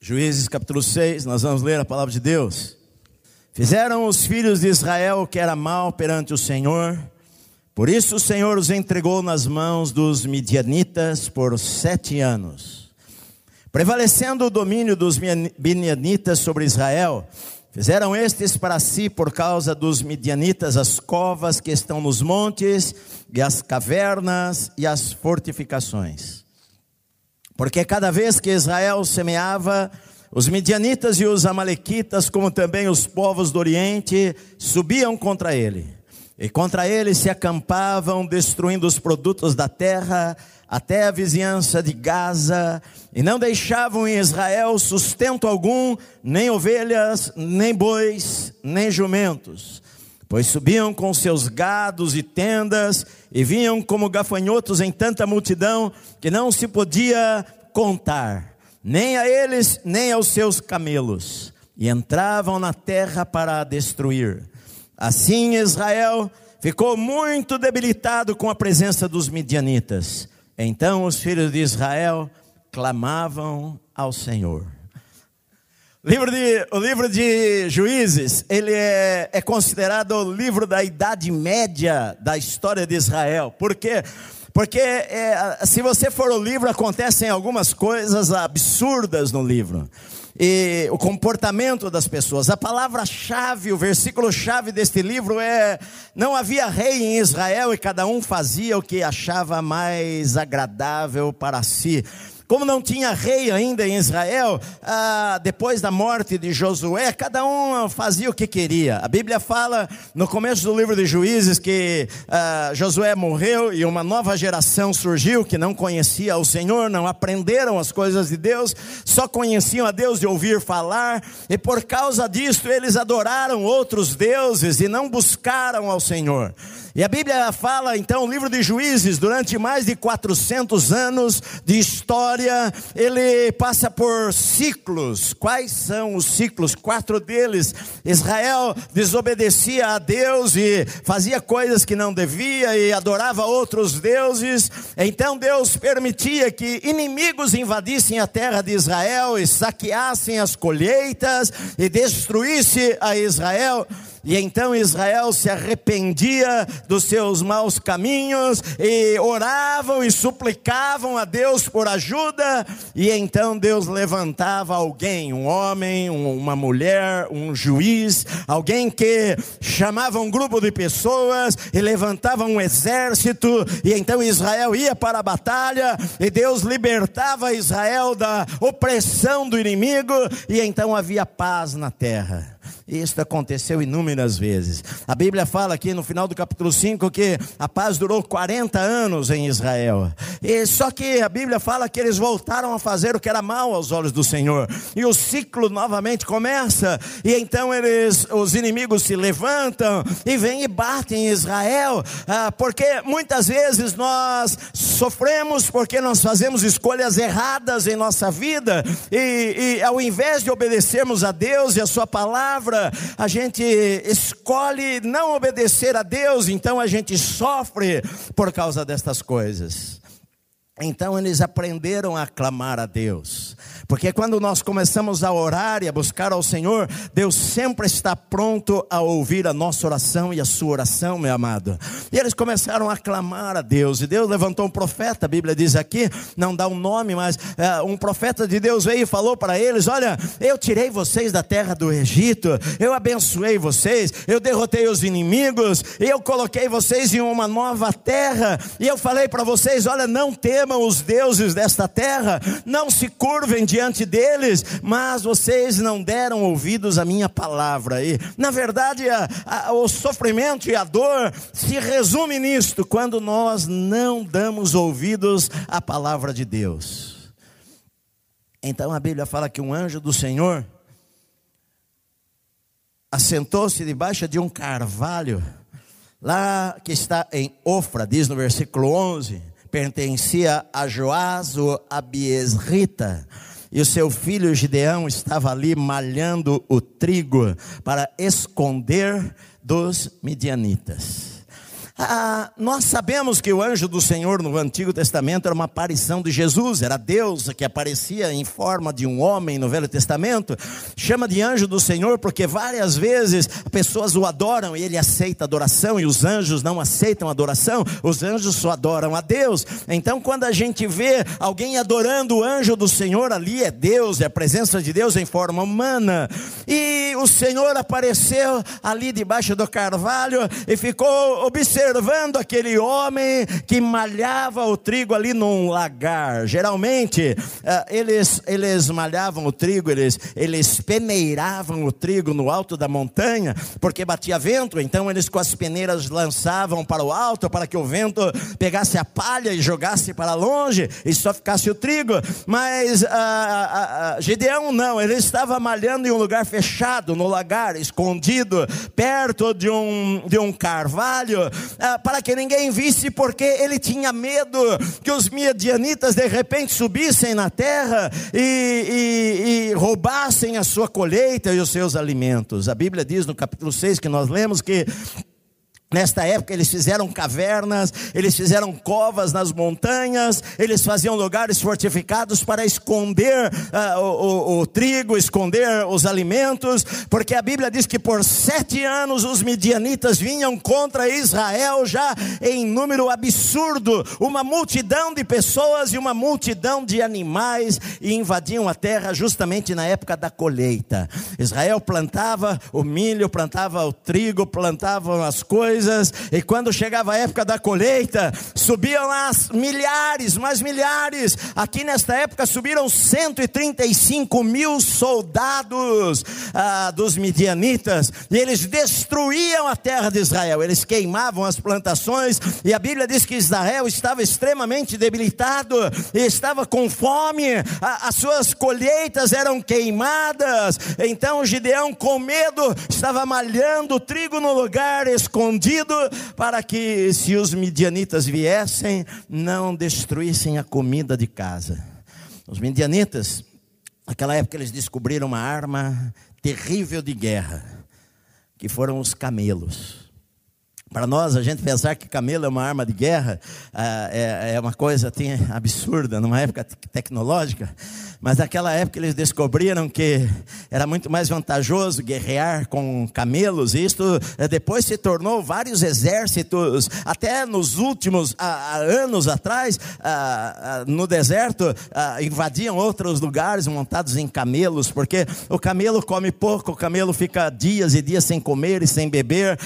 Juízes capítulo 6, nós vamos ler a palavra de Deus. Fizeram os filhos de Israel o que era mal perante o Senhor, por isso o Senhor os entregou nas mãos dos midianitas por sete anos. Prevalecendo o domínio dos midianitas sobre Israel, fizeram estes para si, por causa dos midianitas, as covas que estão nos montes, e as cavernas e as fortificações. Porque cada vez que Israel semeava, os midianitas e os amalequitas, como também os povos do Oriente, subiam contra ele. E contra ele se acampavam, destruindo os produtos da terra, até a vizinhança de Gaza, e não deixavam em Israel sustento algum, nem ovelhas, nem bois, nem jumentos. Pois subiam com seus gados e tendas, e vinham como gafanhotos em tanta multidão, que não se podia contar, nem a eles, nem aos seus camelos, e entravam na terra para a destruir. Assim Israel ficou muito debilitado com a presença dos midianitas. Então os filhos de Israel clamavam ao Senhor. Livro de, o livro de Juízes, ele é, é considerado o livro da Idade Média da história de Israel. Por quê? Porque é, se você for o livro, acontecem algumas coisas absurdas no livro. E o comportamento das pessoas. A palavra-chave, o versículo-chave deste livro é: não havia rei em Israel e cada um fazia o que achava mais agradável para si. Como não tinha rei ainda em Israel, ah, depois da morte de Josué, cada um fazia o que queria. A Bíblia fala no começo do livro de Juízes que ah, Josué morreu e uma nova geração surgiu que não conhecia o Senhor, não aprenderam as coisas de Deus, só conheciam a Deus de ouvir falar, e por causa disso eles adoraram outros deuses e não buscaram ao Senhor. E a Bíblia fala, então, o livro de Juízes, durante mais de 400 anos de história, ele passa por ciclos. Quais são os ciclos? Quatro deles. Israel desobedecia a Deus e fazia coisas que não devia e adorava outros deuses. Então Deus permitia que inimigos invadissem a terra de Israel e saqueassem as colheitas e destruísse a Israel. E então Israel se arrependia dos seus maus caminhos e oravam e suplicavam a Deus por ajuda. E então Deus levantava alguém, um homem, uma mulher, um juiz, alguém que chamava um grupo de pessoas e levantava um exército. E então Israel ia para a batalha e Deus libertava Israel da opressão do inimigo. E então havia paz na terra. Isso aconteceu inúmeras vezes. A Bíblia fala aqui no final do capítulo 5 que a paz durou 40 anos em Israel. E só que a Bíblia fala que eles voltaram a fazer o que era mal aos olhos do Senhor. E o ciclo novamente começa. E então eles, os inimigos se levantam e vêm e batem em Israel. Ah, porque muitas vezes nós sofremos porque nós fazemos escolhas erradas em nossa vida. E, e ao invés de obedecermos a Deus e a Sua palavra, a gente escolhe não obedecer a Deus, então a gente sofre por causa destas coisas. Então eles aprenderam a clamar a Deus. Porque quando nós começamos a orar e a buscar ao Senhor, Deus sempre está pronto a ouvir a nossa oração e a sua oração, meu amado. E eles começaram a clamar a Deus. E Deus levantou um profeta, a Bíblia diz aqui, não dá um nome, mas é, um profeta de Deus veio e falou para eles: Olha, eu tirei vocês da terra do Egito, eu abençoei vocês, eu derrotei os inimigos, eu coloquei vocês em uma nova terra. E eu falei para vocês: Olha, não temam os deuses desta terra, não se curvem diante deles, mas vocês não deram ouvidos à minha palavra. E, na verdade, a, a, o sofrimento e a dor se resume nisto, quando nós não damos ouvidos à palavra de Deus. Então a Bíblia fala que um anjo do Senhor assentou-se debaixo de um carvalho, lá que está em Ofra, diz no versículo 11, pertencia a Joás o Abiesrita e o seu filho Gideão estava ali malhando o trigo para esconder dos midianitas. Ah, nós sabemos que o anjo do Senhor no Antigo Testamento era uma aparição de Jesus, era Deus que aparecia em forma de um homem no Velho Testamento. Chama de anjo do Senhor porque várias vezes pessoas o adoram e ele aceita adoração e os anjos não aceitam adoração, os anjos só adoram a Deus. Então, quando a gente vê alguém adorando o anjo do Senhor, ali é Deus, é a presença de Deus em forma humana. E o Senhor apareceu ali debaixo do carvalho e ficou observando observando aquele homem que malhava o trigo ali num lagar. Geralmente, eh, eles, eles malhavam o trigo, eles, eles peneiravam o trigo no alto da montanha, porque batia vento, então eles com as peneiras lançavam para o alto, para que o vento pegasse a palha e jogasse para longe, e só ficasse o trigo. Mas ah, ah, ah, Gideão não, ele estava malhando em um lugar fechado, no lagar, escondido, perto de um, de um carvalho, ah, para que ninguém visse, porque ele tinha medo que os midianitas de repente subissem na terra e, e, e roubassem a sua colheita e os seus alimentos. A Bíblia diz no capítulo 6 que nós lemos que Nesta época eles fizeram cavernas, eles fizeram covas nas montanhas, eles faziam lugares fortificados para esconder uh, o, o, o, trigo, esconder os alimentos, porque a Bíblia diz que por sete anos os midianitas vinham contra Israel já em número absurdo, uma multidão de pessoas e uma multidão de animais e invadiam a terra justamente na época da colheita. Israel plantava o milho, plantava o trigo, plantavam as coisas coisas, e quando chegava a época da colheita, subiam lá milhares, mais milhares. Aqui nesta época subiram 135 mil soldados ah, dos midianitas, e eles destruíam a terra de Israel, eles queimavam as plantações, e a Bíblia diz que Israel estava extremamente debilitado, e estava com fome, a, as suas colheitas eram queimadas, então Gideão, com medo, estava malhando trigo no lugar escondido escondido, para que, se os midianitas viessem, não destruíssem a comida de casa. Os midianitas, naquela época, eles descobriram uma arma terrível de guerra, que foram os camelos. Para nós, a gente pensar que camelo é uma arma de guerra ah, é, é, uma coisa assim, absurda, numa época tecnológica. Mas naquela época eles descobriram que era muito mais vantajoso guerrear com camelos. E isto eh, depois se tornou vários exércitos, até nos últimos anos atrás, no deserto, invadiam outros lugares montados em camelos, porque o camelo come pouco, o camelo fica dias e dias sem comer e sem beber.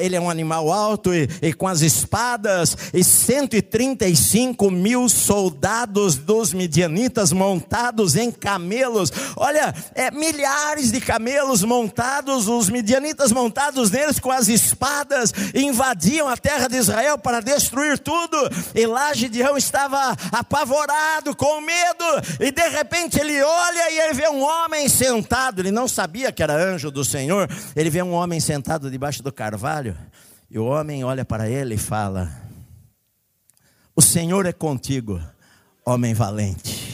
ele é um animal alto e, e com as espadas, e 135 mil soldados dos midianitas montados em camelos. Olha, é, milhares de camelos montados, os midianitas montados neles com as espadas, invadiam a terra de Israel para destruir tudo. E lá Gideão estava apavorado, com medo, e de repente ele olha e ele vê um homem sentado. Ele não sabia que era anjo do Senhor. Ele vê um homem sentado debaixo do carvalho. E o homem olha para ele e fala: O Senhor é contigo, homem valente.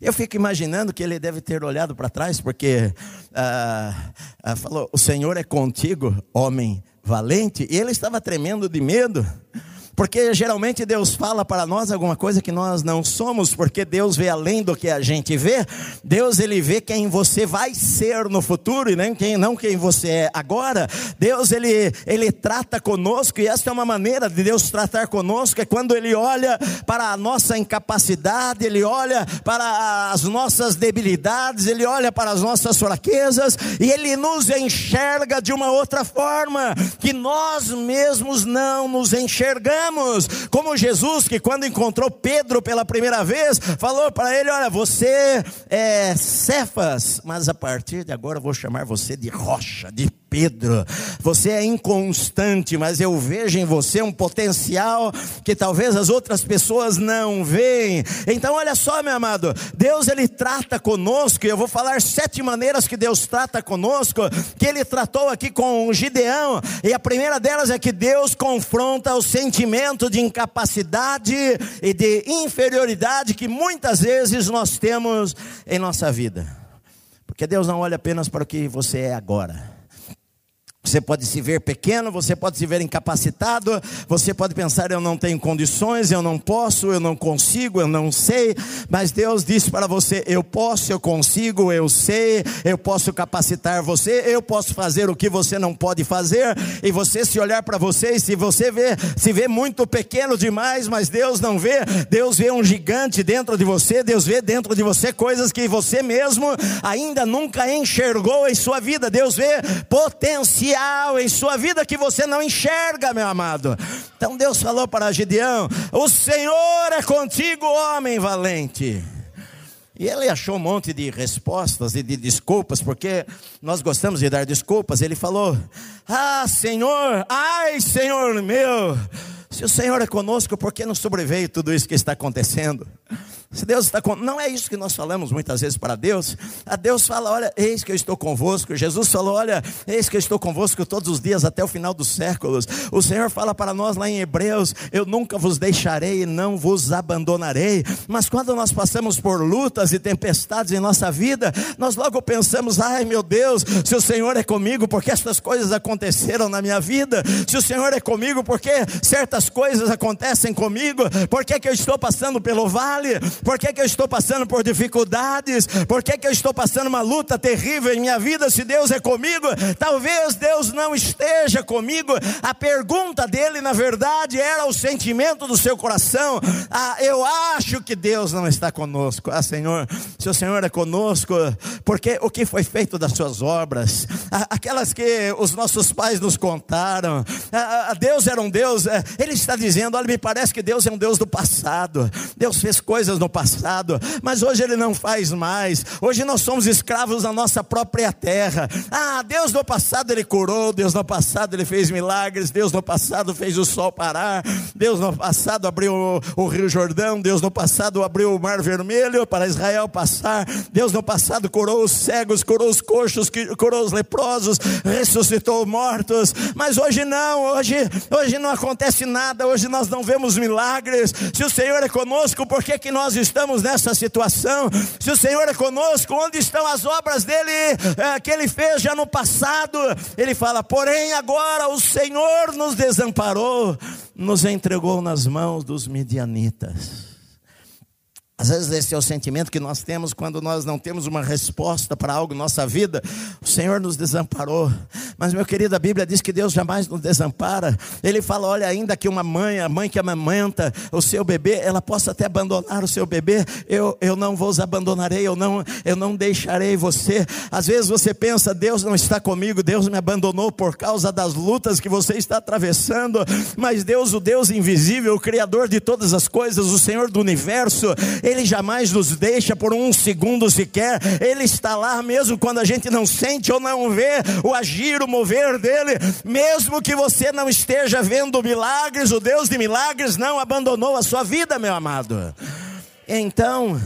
Eu fico imaginando que ele deve ter olhado para trás, porque ah, ah, falou: O Senhor é contigo, homem valente, e ele estava tremendo de medo. Porque geralmente Deus fala para nós alguma coisa que nós não somos, porque Deus vê além do que a gente vê. Deus ele vê quem você vai ser no futuro e nem quem não quem você é agora. Deus ele ele trata conosco e esta é uma maneira de Deus tratar conosco é quando ele olha para a nossa incapacidade, ele olha para as nossas debilidades, ele olha para as nossas fraquezas e ele nos enxerga de uma outra forma que nós mesmos não nos enxergamos como Jesus que quando encontrou Pedro pela primeira vez, falou para ele: Olha, você é Cefas, mas a partir de agora eu vou chamar você de rocha, de Pedro. Você é inconstante, mas eu vejo em você um potencial que talvez as outras pessoas não veem. Então, olha só, meu amado, Deus ele trata conosco, e eu vou falar sete maneiras que Deus trata conosco, que ele tratou aqui com Gideão, e a primeira delas é que Deus confronta o sentimento de incapacidade e de inferioridade que muitas vezes nós temos em nossa vida. Porque Deus não olha apenas para o que você é agora. Você pode se ver pequeno, você pode se ver incapacitado, você pode pensar: eu não tenho condições, eu não posso, eu não consigo, eu não sei. Mas Deus disse para você: eu posso, eu consigo, eu sei, eu posso capacitar você, eu posso fazer o que você não pode fazer. E você se olhar para você, e se você vê, se vê muito pequeno demais, mas Deus não vê, Deus vê um gigante dentro de você, Deus vê dentro de você coisas que você mesmo ainda nunca enxergou em sua vida. Deus vê potencial potencial em sua vida que você não enxerga, meu amado. Então Deus falou para Gideão: O Senhor é contigo, homem valente. E ele achou um monte de respostas e de desculpas, porque nós gostamos de dar desculpas. Ele falou: Ah, Senhor, ai, Senhor meu, se o Senhor é conosco, por que não sobreveio tudo isso que está acontecendo? Se Deus está com... Não é isso que nós falamos muitas vezes para Deus. A Deus fala: Olha, eis que eu estou convosco. Jesus falou: Olha, eis que eu estou convosco todos os dias até o final dos séculos. O Senhor fala para nós lá em Hebreus: Eu nunca vos deixarei e não vos abandonarei. Mas quando nós passamos por lutas e tempestades em nossa vida, nós logo pensamos: Ai meu Deus, se o Senhor é comigo, porque estas coisas aconteceram na minha vida? Se o Senhor é comigo, porque certas coisas acontecem comigo? Por que, que eu estou passando pelo vale? Por que, que eu estou passando por dificuldades? Por que, que eu estou passando uma luta terrível em minha vida? Se Deus é comigo, talvez Deus não esteja comigo. A pergunta dele, na verdade, era o sentimento do seu coração. Ah, eu acho que Deus não está conosco. Ah, Senhor, se o Senhor é conosco, porque o que foi feito das suas obras, ah, aquelas que os nossos pais nos contaram, ah, ah Deus era um Deus, eh, ele está dizendo: olha, me parece que Deus é um Deus do passado. Deus fez coisas no passado, mas hoje ele não faz mais. Hoje nós somos escravos da nossa própria terra. Ah, Deus no passado ele curou, Deus no passado ele fez milagres, Deus no passado fez o sol parar, Deus no passado abriu o, o Rio Jordão, Deus no passado abriu o Mar Vermelho para Israel passar, Deus no passado curou os cegos, curou os coxos, curou os leprosos, ressuscitou mortos, mas hoje não, hoje, hoje não acontece nada, hoje nós não vemos milagres. Se o Senhor é conosco, por que, que nós estamos nessa situação. Se o Senhor é conosco, onde estão as obras dele é, que ele fez já no passado? Ele fala: porém, agora o Senhor nos desamparou, nos entregou nas mãos dos midianitas. Às vezes esse é o sentimento que nós temos quando nós não temos uma resposta para algo em nossa vida. O Senhor nos desamparou. Mas, meu querido, a Bíblia diz que Deus jamais nos desampara. Ele fala: olha, ainda que uma mãe, a mãe que amamenta o seu bebê, ela possa até abandonar o seu bebê, eu, eu não vos abandonarei, eu não, eu não deixarei você. Às vezes você pensa, Deus não está comigo, Deus me abandonou por causa das lutas que você está atravessando. Mas Deus, o Deus invisível, o Criador de todas as coisas, o Senhor do universo, ele jamais nos deixa por um segundo sequer. Ele está lá mesmo quando a gente não sente ou não vê o agir, o mover dele. Mesmo que você não esteja vendo milagres, o Deus de milagres não abandonou a sua vida, meu amado. Então,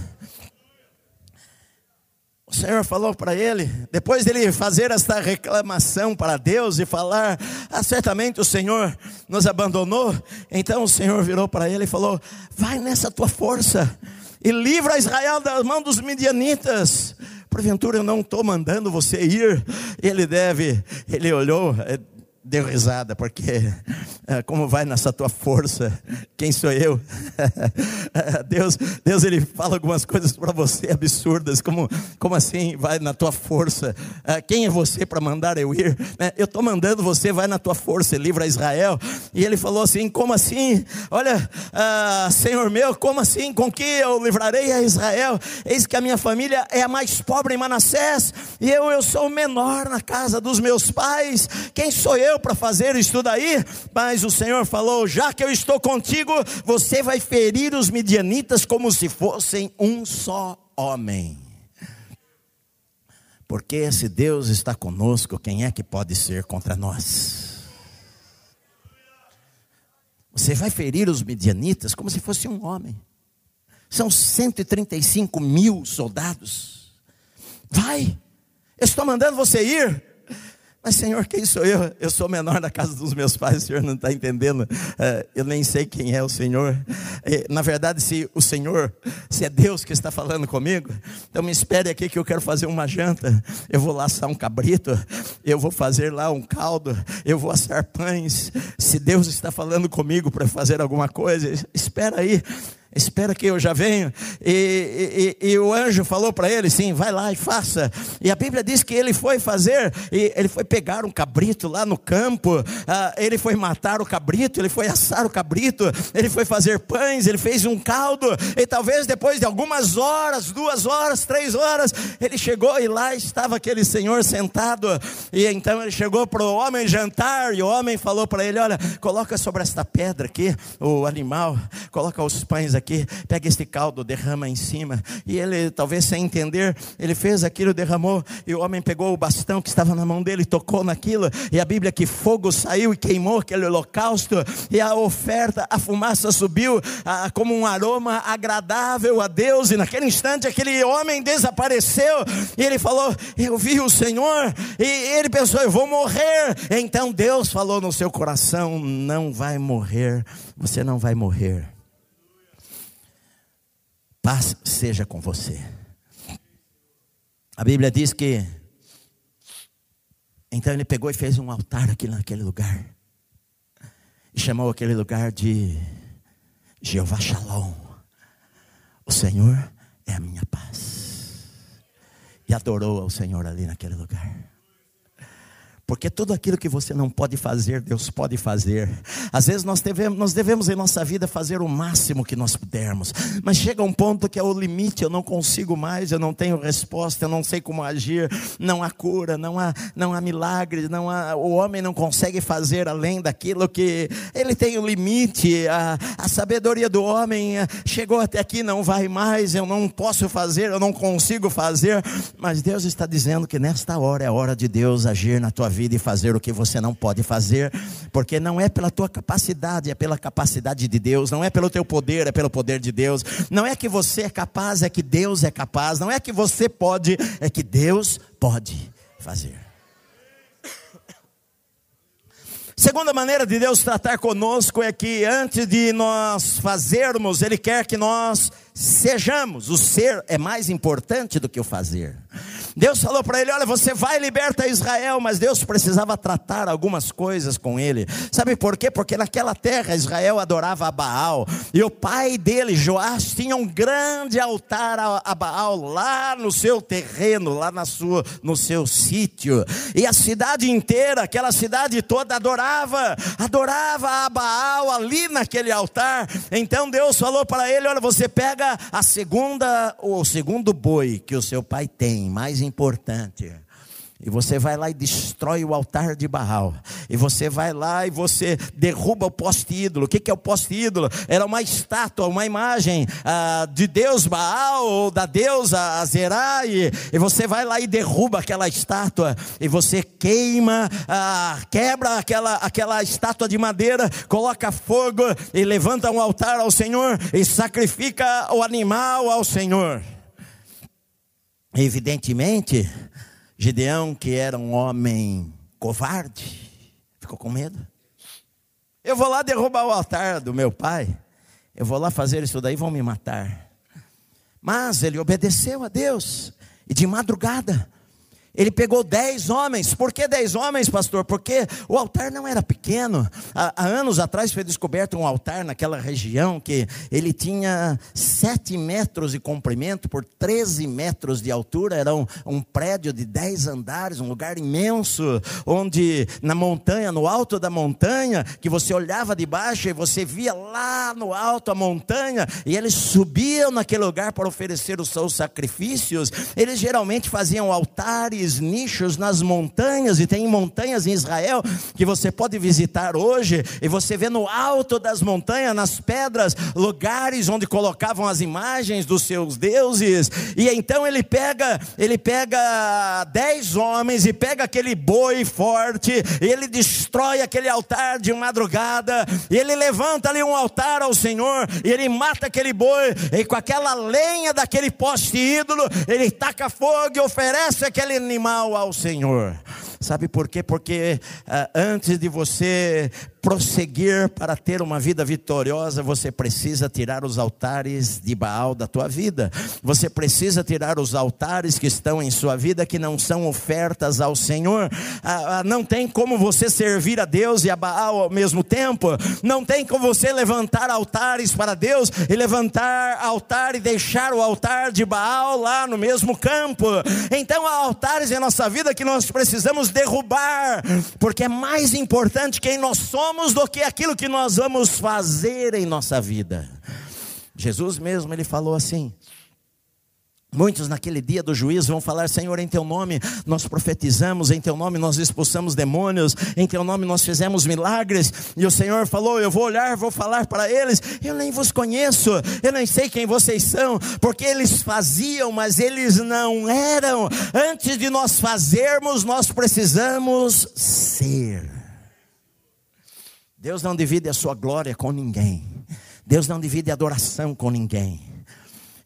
o Senhor falou para ele, depois dele fazer esta reclamação para Deus e falar, ah, certamente o Senhor nos abandonou. Então o Senhor virou para ele e falou: Vai nessa tua força e livra Israel das mãos dos midianitas. Porventura eu não estou mandando você ir. Ele deve, ele olhou, eh, deu risada, porque ah, como vai nessa tua força? Quem sou eu? Deus, Deus ele fala algumas coisas para você absurdas, como, como assim vai na tua força? Ah, quem é você para mandar eu ir? Né, eu estou mandando você, vai na tua força, livra Israel. E ele falou assim: como assim? Olha, ah, Senhor meu, como assim? Com que eu livrarei a Israel? Eis que a minha família é a mais pobre em Manassés, e eu, eu sou o menor na casa dos meus pais. Quem sou eu? Para fazer isso daí, mas o Senhor falou: já que eu estou contigo, você vai ferir os midianitas como se fossem um só homem. Porque se Deus está conosco, quem é que pode ser contra nós? Você vai ferir os midianitas como se fosse um homem. São 135 mil soldados. Vai, eu estou mandando você ir. Mas, Senhor, quem sou eu? Eu sou menor da casa dos meus pais, o Senhor não está entendendo. É, eu nem sei quem é o Senhor. Na verdade, se o Senhor, se é Deus que está falando comigo, então me espere aqui que eu quero fazer uma janta. Eu vou laçar um cabrito, eu vou fazer lá um caldo, eu vou assar pães. Se Deus está falando comigo para fazer alguma coisa, espera aí espera que eu já venho. E, e, e o anjo falou para ele: sim, vai lá e faça. E a Bíblia diz que ele foi fazer, ele foi pegar um cabrito lá no campo, ah, ele foi matar o cabrito, ele foi assar o cabrito, ele foi fazer pães, ele fez um caldo, e talvez depois de algumas horas, duas horas, três horas, ele chegou e lá estava aquele senhor sentado, e então ele chegou para o homem jantar, e o homem falou para ele: olha, coloca sobre esta pedra aqui o animal, coloca os pães aqui aqui, pega este caldo, derrama em cima. E ele, talvez sem entender, ele fez aquilo, derramou, e o homem pegou o bastão que estava na mão dele, tocou naquilo, e a Bíblia que fogo saiu e queimou aquele holocausto, e a oferta, a fumaça subiu como um aroma agradável a Deus, e naquele instante aquele homem desapareceu, e ele falou: Eu vi o Senhor, e ele pensou: Eu vou morrer. Então Deus falou no seu coração: Não vai morrer, você não vai morrer paz seja com você. A Bíblia diz que então ele pegou e fez um altar aqui naquele lugar. E chamou aquele lugar de Jeová Shalom. O Senhor é a minha paz. E adorou ao Senhor ali naquele lugar. Porque tudo aquilo que você não pode fazer, Deus pode fazer. Às vezes nós devemos, nós devemos em nossa vida fazer o máximo que nós pudermos. Mas chega um ponto que é o limite, eu não consigo mais, eu não tenho resposta, eu não sei como agir, não há cura, não há, não há milagre, não há, o homem não consegue fazer além daquilo que ele tem o limite, a, a sabedoria do homem eh, chegou até aqui, não vai mais, eu não posso fazer, eu não consigo fazer. Mas Deus está dizendo que nesta hora é hora de Deus agir na tua vida vida e fazer o que você não pode fazer, porque não é pela tua capacidade, é pela capacidade de Deus, não é pelo teu poder, é pelo poder de Deus. Não é que você é capaz, é que Deus é capaz. Não é que você pode, é que Deus pode fazer. Segunda maneira de Deus tratar conosco é que antes de nós fazermos, Ele quer que nós sejamos. O ser é mais importante do que o fazer. Deus falou para ele: Olha, você vai libertar Israel, mas Deus precisava tratar algumas coisas com ele. Sabe por quê? Porque naquela terra Israel adorava a Baal, e o pai dele, Joás, tinha um grande altar a Baal lá no seu terreno, lá na sua, no seu sítio, e a cidade inteira, aquela cidade toda adorava, adorava a Baal ali naquele altar. Então Deus falou para ele: Olha, você pega a segunda, o segundo boi que o seu pai tem, mais importante. E você vai lá e destrói o altar de Baal. E você vai lá e você derruba o poste ídolo. O que é o poste ídolo? Era uma estátua, uma imagem ah, de Deus Baal ou da deusa Azerá. E, e, você vai lá e derruba aquela estátua. E você queima, ah, quebra aquela, aquela estátua de madeira, coloca fogo e levanta um altar ao Senhor e sacrifica o animal ao Senhor. Evidentemente, Gideão, que era um homem covarde, ficou com medo. Eu vou lá derrubar o altar do meu pai. Eu vou lá fazer isso daí, vão me matar. Mas ele obedeceu a Deus. E de madrugada, ele pegou dez homens. Por que dez homens, pastor? Porque o altar não era pequeno. Há, há, anos atrás foi descoberto um altar naquela região que ele tinha sete metros de comprimento por 13 metros de altura. Era um, um prédio de dez andares, um lugar imenso, onde na montanha, no alto da montanha, que você olhava de baixo e você via lá no alto a montanha, e eles subiam naquele lugar para oferecer os seus sacrifícios. Eles geralmente faziam altares nichos nas montanhas, e tem montanhas em Israel que você pode visitar hoje, e você vê no alto das montanhas, nas pedras, lugares onde colocavam as imagens dos seus deuses. E então ele pega, ele pega dez homens e pega aquele boi forte, ele destrói aquele altar de madrugada, e ele levanta ali um altar ao Senhor, e ele mata aquele boi, e com aquela lenha daquele poste ídolo, ele taca fogo e oferece aquele animal ao Senhor. Sabe por quê? Porque uh, antes de você prosseguir para ter uma vida vitoriosa, você precisa tirar os altares de Baal da tua vida. Você precisa tirar os altares que estão em sua vida que não são ofertas ao Senhor. Ah, ah, não tem como você servir a Deus e a Baal ao mesmo tempo. Não tem como você levantar altares para Deus e levantar altar e deixar o altar de Baal lá no mesmo campo. Então há altares em nossa vida que nós precisamos derrubar, porque é mais importante quem nós somos somos do que aquilo que nós vamos fazer em nossa vida. Jesus mesmo, ele falou assim: Muitos naquele dia do juízo vão falar: Senhor, em teu nome nós profetizamos, em teu nome nós expulsamos demônios, em teu nome nós fizemos milagres. E o Senhor falou: Eu vou olhar, vou falar para eles: Eu nem vos conheço, eu nem sei quem vocês são, porque eles faziam, mas eles não eram. Antes de nós fazermos, nós precisamos ser. Deus não divide a sua glória com ninguém. Deus não divide a adoração com ninguém.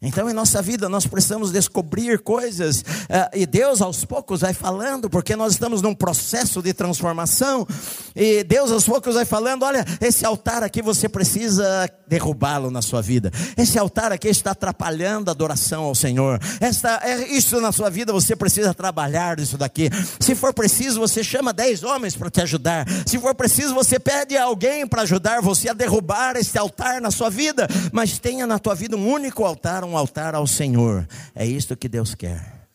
Então, em nossa vida, nós precisamos descobrir coisas, uh, e Deus aos poucos vai falando, porque nós estamos num processo de transformação, e Deus aos poucos vai falando: olha, esse altar aqui você precisa derrubá-lo na sua vida, esse altar aqui está atrapalhando a adoração ao Senhor, Esta, é, isso na sua vida você precisa trabalhar isso daqui. Se for preciso, você chama dez homens para te ajudar, se for preciso, você pede a alguém para ajudar você a derrubar esse altar na sua vida, mas tenha na tua vida um único altar, um um altar ao Senhor. É isto que Deus quer.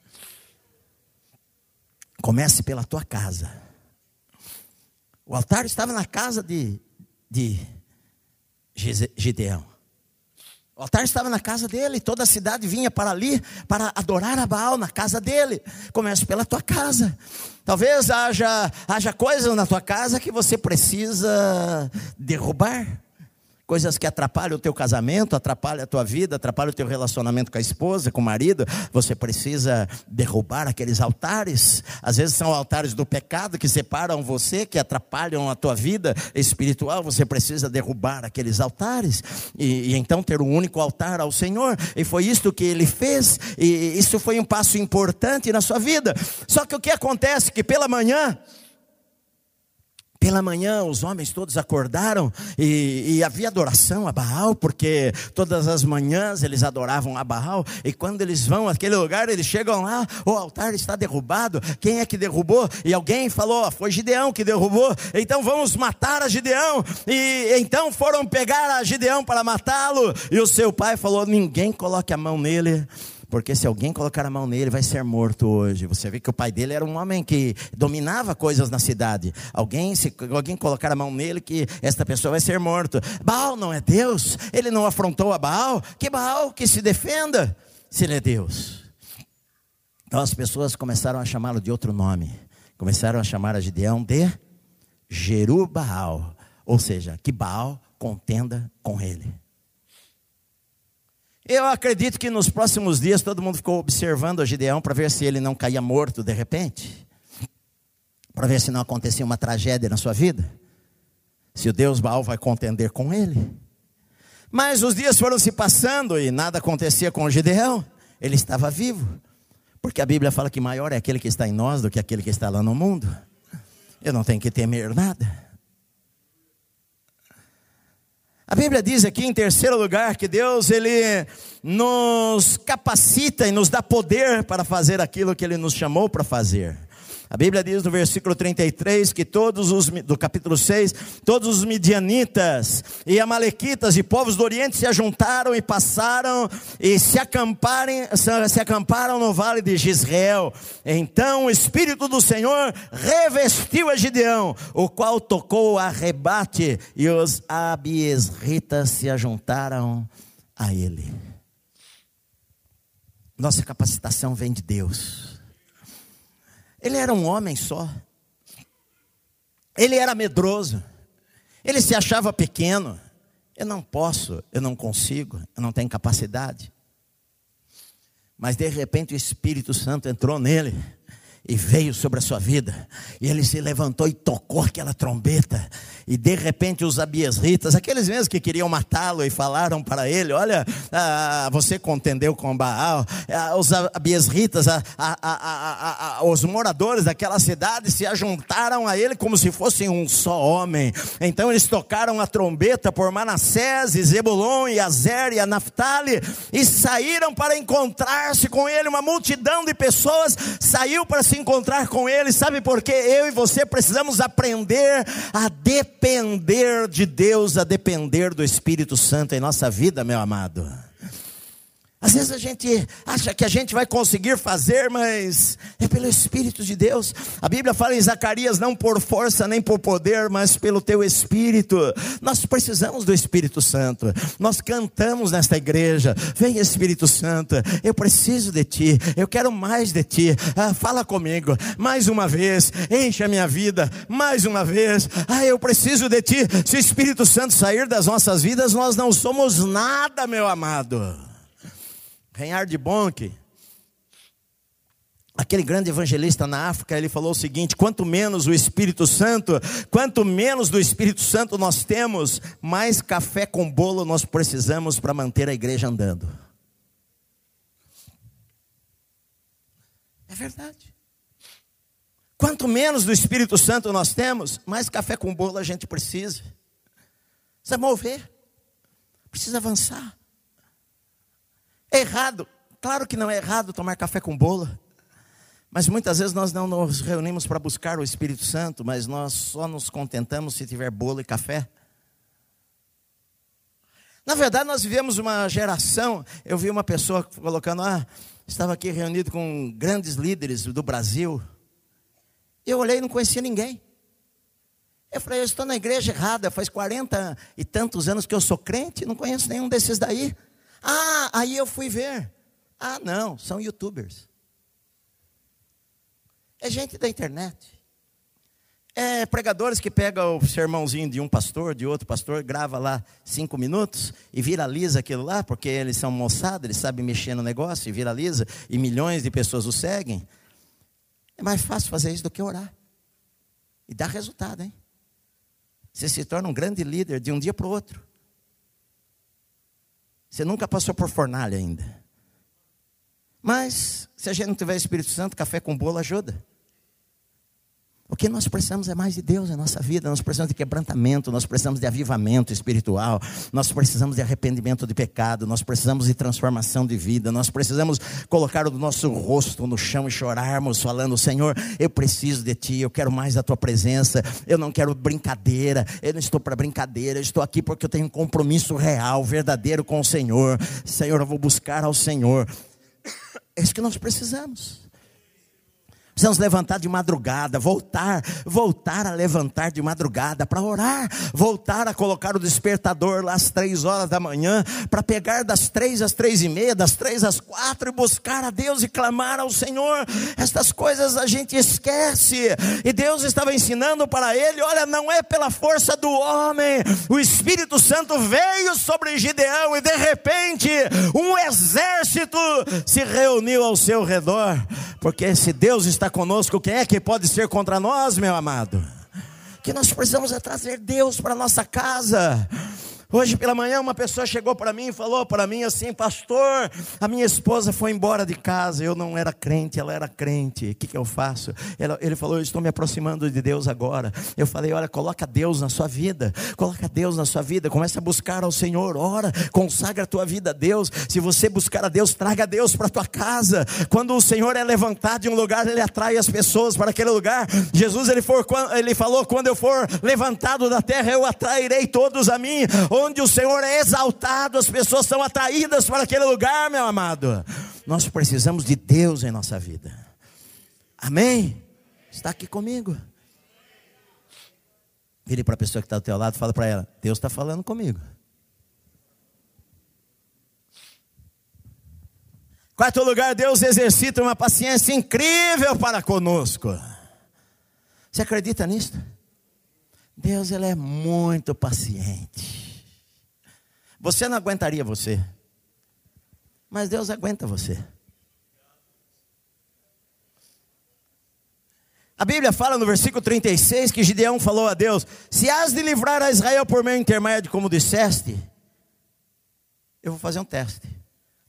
Comece pela tua casa. O altar estava na casa de, de Gideão. O altar estava na casa dele, toda a cidade vinha para ali para adorar a Baal na casa dele. Comece pela tua casa. Talvez haja, haja coisas na tua casa que você precisa derrubar coisas que atrapalham o teu casamento, atrapalham a tua vida, atrapalham o teu relacionamento com a esposa, com o marido, você precisa derrubar aqueles altares. Às vezes são altares do pecado que separam você, que atrapalham a tua vida espiritual. Você precisa derrubar aqueles altares e, e então ter um único altar ao Senhor. E foi isto que ele fez. E isso foi um passo importante na sua vida. Só que o que acontece que pela manhã pela manhã, os homens todos acordaram e, e, havia adoração a Baal, porque todas as manhãs eles adoravam a Baal. E quando eles vão àquele lugar, eles chegam lá, o altar está derrubado. Quem é que derrubou? E alguém falou: foi Gideão que derrubou. Então vamos matar a Gideão. E então foram pegar a Gideão para matá-lo. E o seu pai falou: ninguém coloque a mão nele porque se alguém colocar a mão nele, vai ser morto hoje. Você vê que o pai dele era um homem que dominava coisas na cidade. Alguém, se alguém colocar a mão nele, que esta pessoa vai ser morto. Baal não é Deus. Ele não afrontou a Baal. Que Baal que se defenda, se ele é Deus. Então as pessoas começaram a chamá-lo de outro nome. Começaram a chamar a Gideão de Jerubaal. Ou seja, que Baal contenda com ele. Eu acredito que nos próximos dias todo mundo ficou observando o Gideão para ver se ele não caía morto de repente, para ver se não acontecia uma tragédia na sua vida, se o Deus Baal vai contender com ele. Mas os dias foram se passando e nada acontecia com Gideão, ele estava vivo, porque a Bíblia fala que maior é aquele que está em nós do que aquele que está lá no mundo. Eu não tenho que temer nada. A Bíblia diz aqui em terceiro lugar que Deus ele nos capacita e nos dá poder para fazer aquilo que ele nos chamou para fazer. A Bíblia diz no versículo 33 que todos os, do capítulo 6, todos os midianitas e amalequitas e povos do Oriente se ajuntaram e passaram e se, se acamparam no vale de Gisrael. Então o Espírito do Senhor revestiu a Gideão, o qual tocou a rebate e os abiesritas se ajuntaram a ele. Nossa capacitação vem de Deus. Ele era um homem só. Ele era medroso. Ele se achava pequeno. Eu não posso, eu não consigo, eu não tenho capacidade. Mas de repente o Espírito Santo entrou nele e veio sobre a sua vida. E ele se levantou e tocou aquela trombeta. E de repente os abiesritas, aqueles mesmos que queriam matá-lo e falaram para ele: Olha, ah, você contendeu com Baal. Ah, os abiesritas, ah, ah, os moradores daquela cidade se ajuntaram a ele como se fossem um só homem. Então eles tocaram a trombeta por Manassés, e Zebulon, e Azer e a Naphtali e saíram para encontrar-se com ele. Uma multidão de pessoas saiu para se encontrar com Ele, sabe por quê? Eu e você precisamos aprender a depender de Deus, a depender do Espírito Santo em nossa vida, meu amado. Às vezes a gente acha que a gente vai conseguir fazer, mas é pelo Espírito de Deus. A Bíblia fala em Zacarias: não por força nem por poder, mas pelo teu Espírito. Nós precisamos do Espírito Santo. Nós cantamos nesta igreja: Vem Espírito Santo, eu preciso de ti, eu quero mais de ti. Ah, fala comigo, mais uma vez, enche a minha vida, mais uma vez. Ah, eu preciso de ti. Se o Espírito Santo sair das nossas vidas, nós não somos nada, meu amado. Reinhard Bonk, aquele grande evangelista na África, ele falou o seguinte: quanto menos o Espírito Santo, quanto menos do Espírito Santo nós temos, mais café com bolo nós precisamos para manter a igreja andando. É verdade. Quanto menos do Espírito Santo nós temos, mais café com bolo a gente precisa. Precisa mover, precisa avançar. Errado. Claro que não é errado tomar café com bolo. Mas muitas vezes nós não nos reunimos para buscar o Espírito Santo, mas nós só nos contentamos se tiver bolo e café. Na verdade, nós vivemos uma geração. Eu vi uma pessoa colocando, ah, estava aqui reunido com grandes líderes do Brasil. Eu olhei e não conhecia ninguém. Eu falei, eu estou na igreja errada, faz 40 e tantos anos que eu sou crente, não conheço nenhum desses daí. Ah, aí eu fui ver. Ah, não, são youtubers. É gente da internet. É pregadores que pegam o sermãozinho de um pastor, de outro pastor, grava lá cinco minutos e viraliza aquilo lá, porque eles são moçada, eles sabem mexer no negócio e viraliza, e milhões de pessoas o seguem. É mais fácil fazer isso do que orar. E dá resultado, hein? Você se torna um grande líder de um dia para o outro. Você nunca passou por fornalha ainda. Mas, se a gente não tiver Espírito Santo, café com bolo ajuda. O que nós precisamos é mais de Deus em nossa vida, nós precisamos de quebrantamento, nós precisamos de avivamento espiritual, nós precisamos de arrependimento de pecado, nós precisamos de transformação de vida, nós precisamos colocar o nosso rosto no chão e chorarmos, falando: Senhor, eu preciso de Ti, eu quero mais da Tua presença, eu não quero brincadeira, eu não estou para brincadeira, eu estou aqui porque eu tenho um compromisso real, verdadeiro com o Senhor. Senhor, eu vou buscar ao Senhor. É isso que nós precisamos. Precisamos levantar de madrugada, voltar, voltar a levantar de madrugada para orar, voltar a colocar o despertador lá às três horas da manhã, para pegar das três às três e meia, das três às quatro e buscar a Deus e clamar ao Senhor. Estas coisas a gente esquece. E Deus estava ensinando para ele: olha, não é pela força do homem, o Espírito Santo veio sobre Gideão e de repente um exército se reuniu ao seu redor, porque se Deus está conosco, quem é que pode ser contra nós, meu amado? Que nós precisamos é trazer Deus para nossa casa. Hoje pela manhã uma pessoa chegou para mim e falou para mim assim, pastor, a minha esposa foi embora de casa, eu não era crente, ela era crente, o que, que eu faço? ele falou, eu estou me aproximando de Deus agora. Eu falei, olha, coloca Deus na sua vida, coloca Deus na sua vida, começa a buscar ao Senhor, ora, consagra a tua vida a Deus. Se você buscar a Deus, traga Deus para a tua casa. Quando o Senhor é levantado de um lugar, ele atrai as pessoas para aquele lugar. Jesus ele, for, ele falou, quando eu for levantado da terra, eu atrairei todos a mim onde o Senhor é exaltado, as pessoas são atraídas para aquele lugar, meu amado. Nós precisamos de Deus em nossa vida. Amém? Está aqui comigo. Vire para a pessoa que está do teu lado fala para ela: Deus está falando comigo. Quarto lugar, Deus exercita uma paciência incrível para conosco. Você acredita nisso? Deus ele é muito paciente. Você não aguentaria você. Mas Deus aguenta você. A Bíblia fala no versículo 36 que Gideão falou a Deus: Se has de livrar a Israel por meu intermédio, como disseste, eu vou fazer um teste.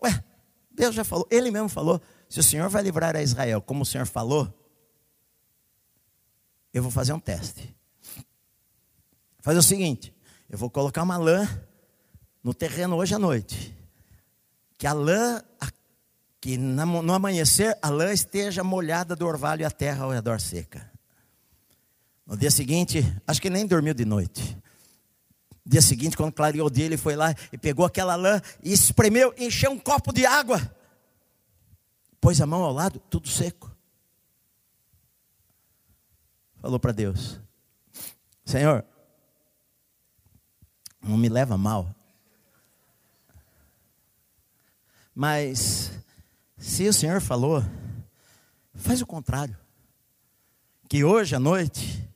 Ué, Deus já falou, ele mesmo falou: Se o Senhor vai livrar a Israel, como o Senhor falou, eu vou fazer um teste. Fazer o seguinte: eu vou colocar uma lã no terreno hoje à noite. Que a lã, que no amanhecer, a lã esteja molhada do orvalho e a terra ao redor seca. No dia seguinte, acho que nem dormiu de noite. No dia seguinte, quando clareou o dia, ele foi lá e pegou aquela lã e espremeu, encheu um copo de água. Pôs a mão ao lado, tudo seco. Falou para Deus: Senhor, não me leva mal. Mas, se o Senhor falou, faz o contrário. Que hoje à noite,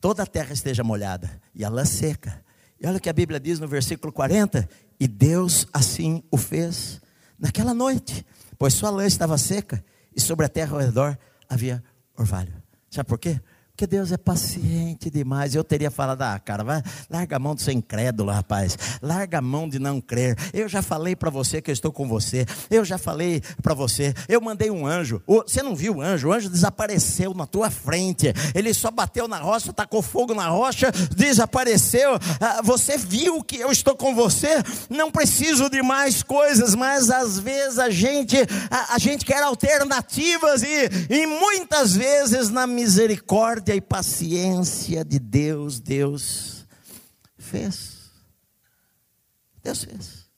toda a terra esteja molhada e a lã seca. E olha o que a Bíblia diz no versículo 40: E Deus assim o fez naquela noite, pois sua lã estava seca e sobre a terra ao redor havia orvalho. Sabe por quê? Porque Deus é paciente demais. Eu teria falado, ah, cara, vai, larga a mão de ser incrédulo, rapaz. Larga a mão de não crer. Eu já falei para você que eu estou com você. Eu já falei para você. Eu mandei um anjo. Você não viu o anjo? O anjo desapareceu na tua frente. Ele só bateu na rocha, tacou fogo na rocha, desapareceu. Ah, você viu que eu estou com você? Não preciso de mais coisas, mas às vezes a gente, a, a gente quer alternativas e, e muitas vezes na misericórdia misericórdia e paciência de Deus, Deus fez. Deus fez.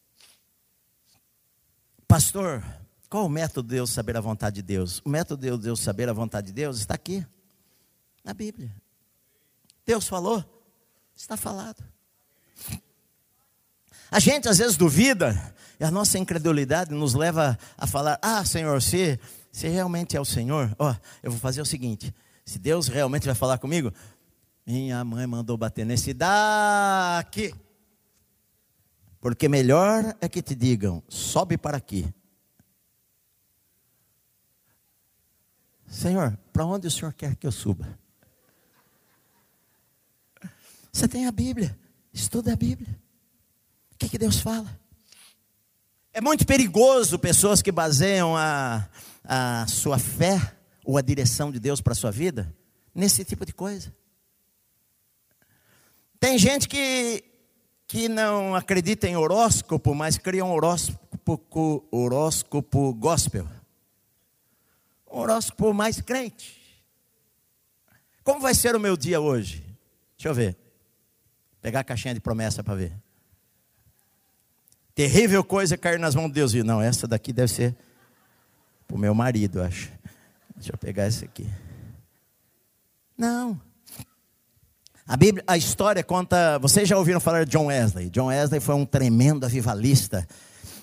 Pastor, qual o método de Deus saber a vontade de Deus? O método de Deus saber a vontade de Deus está aqui, na Bíblia. Deus falou, está falado. A gente às vezes duvida, e a nossa incredulidade nos leva a falar: Ah, Senhor, se, se realmente é o Senhor, ó, eu vou fazer o seguinte: se Deus realmente vai falar comigo, minha mãe mandou bater nesse daqui. Porque melhor é que te digam, sobe para aqui. Senhor, para onde o Senhor quer que eu suba? Você tem a Bíblia, estuda a Bíblia. O que, que Deus fala? É muito perigoso pessoas que baseiam a, a sua fé ou a direção de Deus para a sua vida nesse tipo de coisa. Tem gente que, que não acredita em horóscopo, mas cria um horóscopo, horóscopo gospel. Um horóscopo mais crente. Como vai ser o meu dia hoje? Deixa eu ver. Pegar a caixinha de promessa para ver. Terrível coisa cair nas mãos de Deus. E não, essa daqui deve ser para o meu marido, acho. Deixa eu pegar esse aqui. Não. A Bíblia, a história conta. Vocês já ouviram falar de John Wesley? John Wesley foi um tremendo avivalista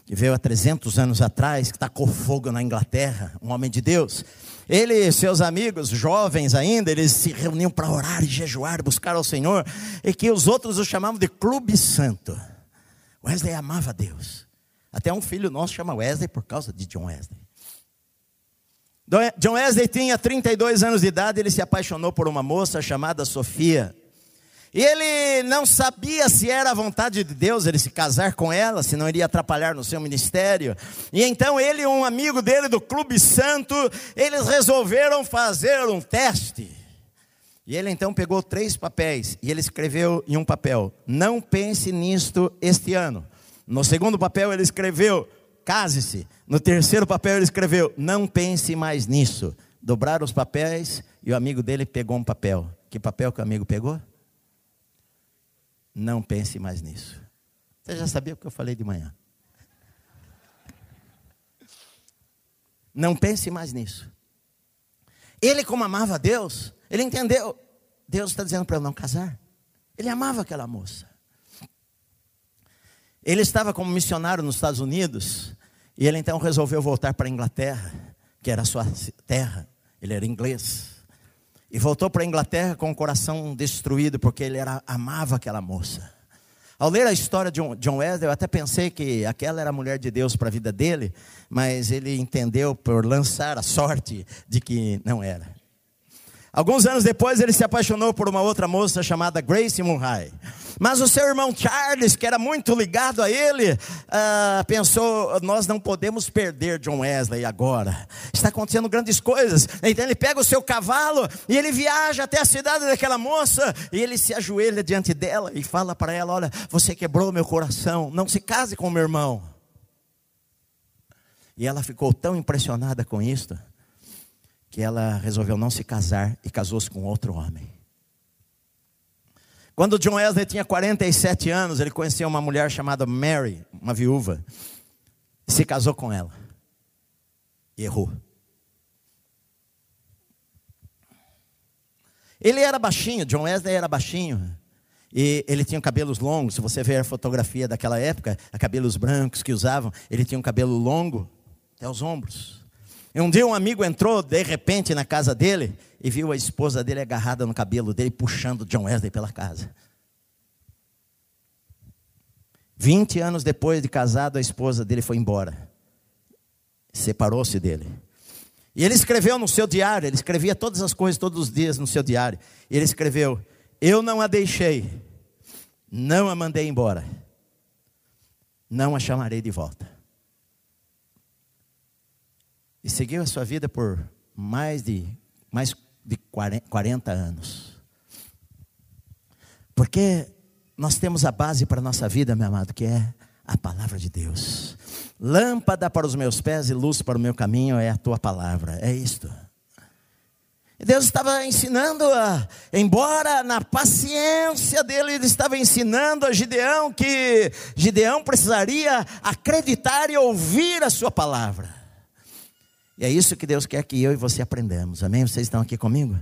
que veio há 300 anos atrás, que tacou fogo na Inglaterra, um homem de Deus. Ele e seus amigos, jovens ainda, eles se reuniam para orar e jejuar, buscar ao Senhor, e que os outros o chamavam de Clube Santo. Wesley amava Deus. Até um filho nosso chama Wesley por causa de John Wesley. John Wesley tinha 32 anos de idade, ele se apaixonou por uma moça chamada Sofia. E ele não sabia se era a vontade de Deus ele se casar com ela, se não iria atrapalhar no seu ministério. E então ele e um amigo dele do Clube Santo, eles resolveram fazer um teste. E ele então pegou três papéis e ele escreveu em um papel: Não pense nisto este ano. No segundo papel ele escreveu: case-se. No terceiro papel ele escreveu: Não pense mais nisso. Dobraram os papéis e o amigo dele pegou um papel. Que papel que o amigo pegou? Não pense mais nisso. Você já sabia o que eu falei de manhã. Não pense mais nisso. Ele, como amava Deus, ele entendeu. Deus está dizendo para eu não casar. Ele amava aquela moça. Ele estava como missionário nos Estados Unidos e ele então resolveu voltar para a Inglaterra, que era a sua terra. Ele era inglês. E voltou para a Inglaterra com o coração destruído, porque ele era, amava aquela moça. Ao ler a história de John Wesley, eu até pensei que aquela era a mulher de Deus para a vida dele, mas ele entendeu por lançar a sorte de que não era. Alguns anos depois ele se apaixonou por uma outra moça chamada Grace Murray. Mas o seu irmão Charles, que era muito ligado a ele, uh, pensou: nós não podemos perder John Wesley agora. Está acontecendo grandes coisas. Então ele pega o seu cavalo e ele viaja até a cidade daquela moça e ele se ajoelha diante dela e fala para ela: Olha, você quebrou meu coração, não se case com meu irmão. E ela ficou tão impressionada com isso que ela resolveu não se casar e casou-se com outro homem. Quando John Wesley tinha 47 anos, ele conheceu uma mulher chamada Mary, uma viúva, e se casou com ela. E errou. Ele era baixinho, John Wesley era baixinho. E ele tinha cabelos longos. Se você ver a fotografia daquela época, cabelos brancos que usavam, ele tinha um cabelo longo até os ombros. E um dia um amigo entrou de repente na casa dele e viu a esposa dele agarrada no cabelo dele, puxando John Wesley pela casa. Vinte anos depois de casado, a esposa dele foi embora. Separou-se dele. E ele escreveu no seu diário, ele escrevia todas as coisas todos os dias no seu diário. E ele escreveu: Eu não a deixei, não a mandei embora, não a chamarei de volta e seguiu a sua vida por mais de, mais de 40 anos. Porque nós temos a base para a nossa vida, meu amado, que é a palavra de Deus. Lâmpada para os meus pés e luz para o meu caminho é a tua palavra, é isto. Deus estava ensinando, a, embora na paciência dele, ele estava ensinando a Gideão que Gideão precisaria acreditar e ouvir a sua palavra. E é isso que Deus quer que eu e você aprendamos. Amém? Vocês estão aqui comigo?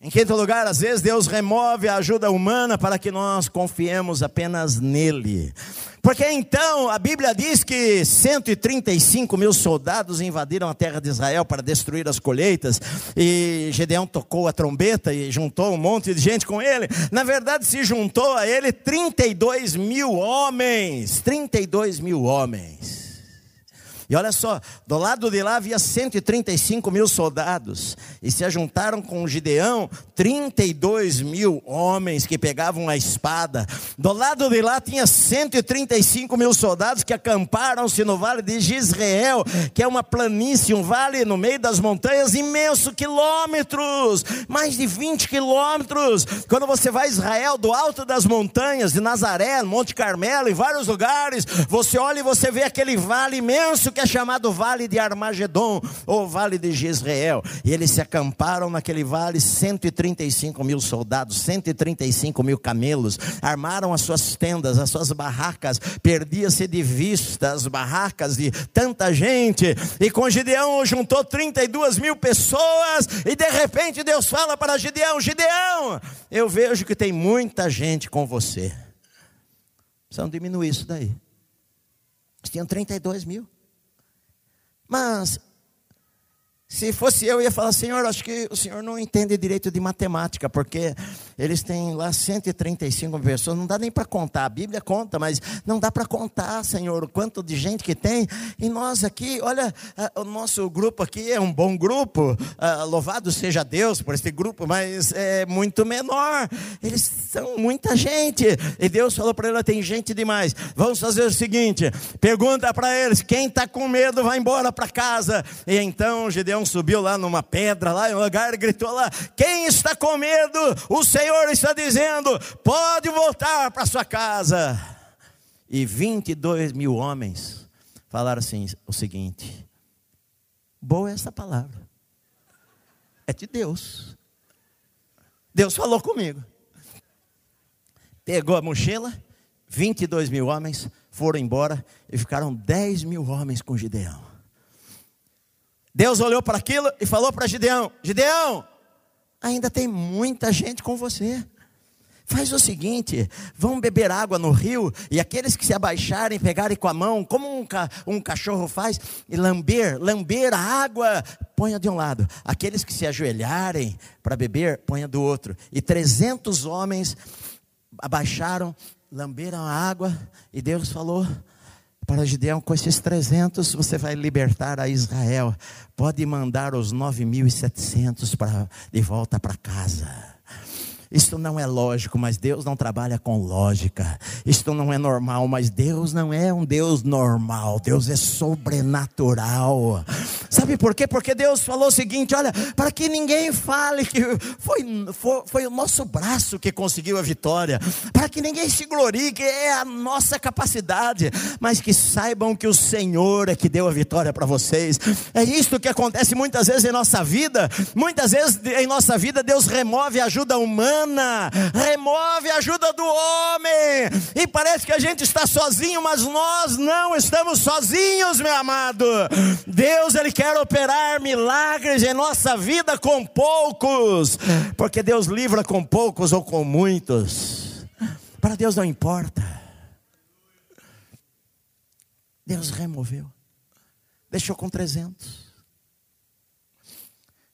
Em quinto lugar, às vezes Deus remove a ajuda humana para que nós confiemos apenas nele. Porque então a Bíblia diz que 135 mil soldados invadiram a terra de Israel para destruir as colheitas, e Gedeão tocou a trombeta e juntou um monte de gente com ele. Na verdade, se juntou a ele 32 mil homens. 32 mil homens. E olha só, do lado de lá havia 135 mil soldados, e se ajuntaram com Gideão 32 mil homens que pegavam a espada. Do lado de lá tinha 135 mil soldados que acamparam-se no vale de Gisrael, que é uma planície, um vale no meio das montanhas, imenso, quilômetros, mais de 20 quilômetros. Quando você vai a Israel, do alto das montanhas, de Nazaré, Monte Carmelo, em vários lugares, você olha e você vê aquele vale imenso que é chamado Vale de Armagedon, ou Vale de Jezreel. E eles se acamparam naquele vale, 135 mil soldados, 135 mil camelos, armaram as suas tendas, as suas barracas, perdia-se de vista as barracas de tanta gente. E com Gideão juntou 32 mil pessoas, e de repente Deus fala para Gideão: Gideão, eu vejo que tem muita gente com você. Precisam diminuir isso daí. Eles tinham 32 mil. Mas se fosse eu, eu ia falar, Senhor, acho que o Senhor não entende direito de matemática, porque eles têm lá 135 pessoas, não dá nem para contar. A Bíblia conta, mas não dá para contar, Senhor, o quanto de gente que tem. E nós aqui, olha, o nosso grupo aqui é um bom grupo, louvado seja Deus por esse grupo, mas é muito menor. Eles são muita gente. E Deus falou para ele: tem gente demais. Vamos fazer o seguinte: pergunta para eles, quem está com medo, vai embora para casa. E então Gideão subiu lá numa pedra, lá em um lugar, e gritou lá: Quem está com medo? O Senhor está dizendo: Pode voltar para sua casa. E 22 mil homens falaram assim: o seguinte, boa é essa palavra, é de Deus. Deus falou comigo. Pegou a mochila, 22 mil homens foram embora e ficaram 10 mil homens com Gideão. Deus olhou para aquilo e falou para Gideão: Gideão, ainda tem muita gente com você. Faz o seguinte: vão beber água no rio, e aqueles que se abaixarem, pegarem com a mão, como um, ca, um cachorro faz, e lamber, lamber a água, ponha de um lado. Aqueles que se ajoelharem para beber, ponha do outro. E 300 homens abaixaram, lamberam a água, e Deus falou: para Gideão: com esses 300 você vai libertar a Israel. Pode mandar os 9.700 de volta para casa. Isto não é lógico, mas Deus não trabalha com lógica. Isto não é normal, mas Deus não é um Deus normal. Deus é sobrenatural. Sabe por quê? Porque Deus falou o seguinte: olha, para que ninguém fale que foi, foi, foi o nosso braço que conseguiu a vitória, para que ninguém se glorie que é a nossa capacidade, mas que saibam que o Senhor é que deu a vitória para vocês. É isto que acontece muitas vezes em nossa vida. Muitas vezes em nossa vida Deus remove a ajuda humana humana, remove a ajuda do homem, e parece que a gente está sozinho, mas nós não estamos sozinhos, meu amado. Deus, Ele quer operar milagres em nossa vida com poucos, porque Deus livra com poucos ou com muitos, para Deus não importa. Deus removeu, deixou com 300.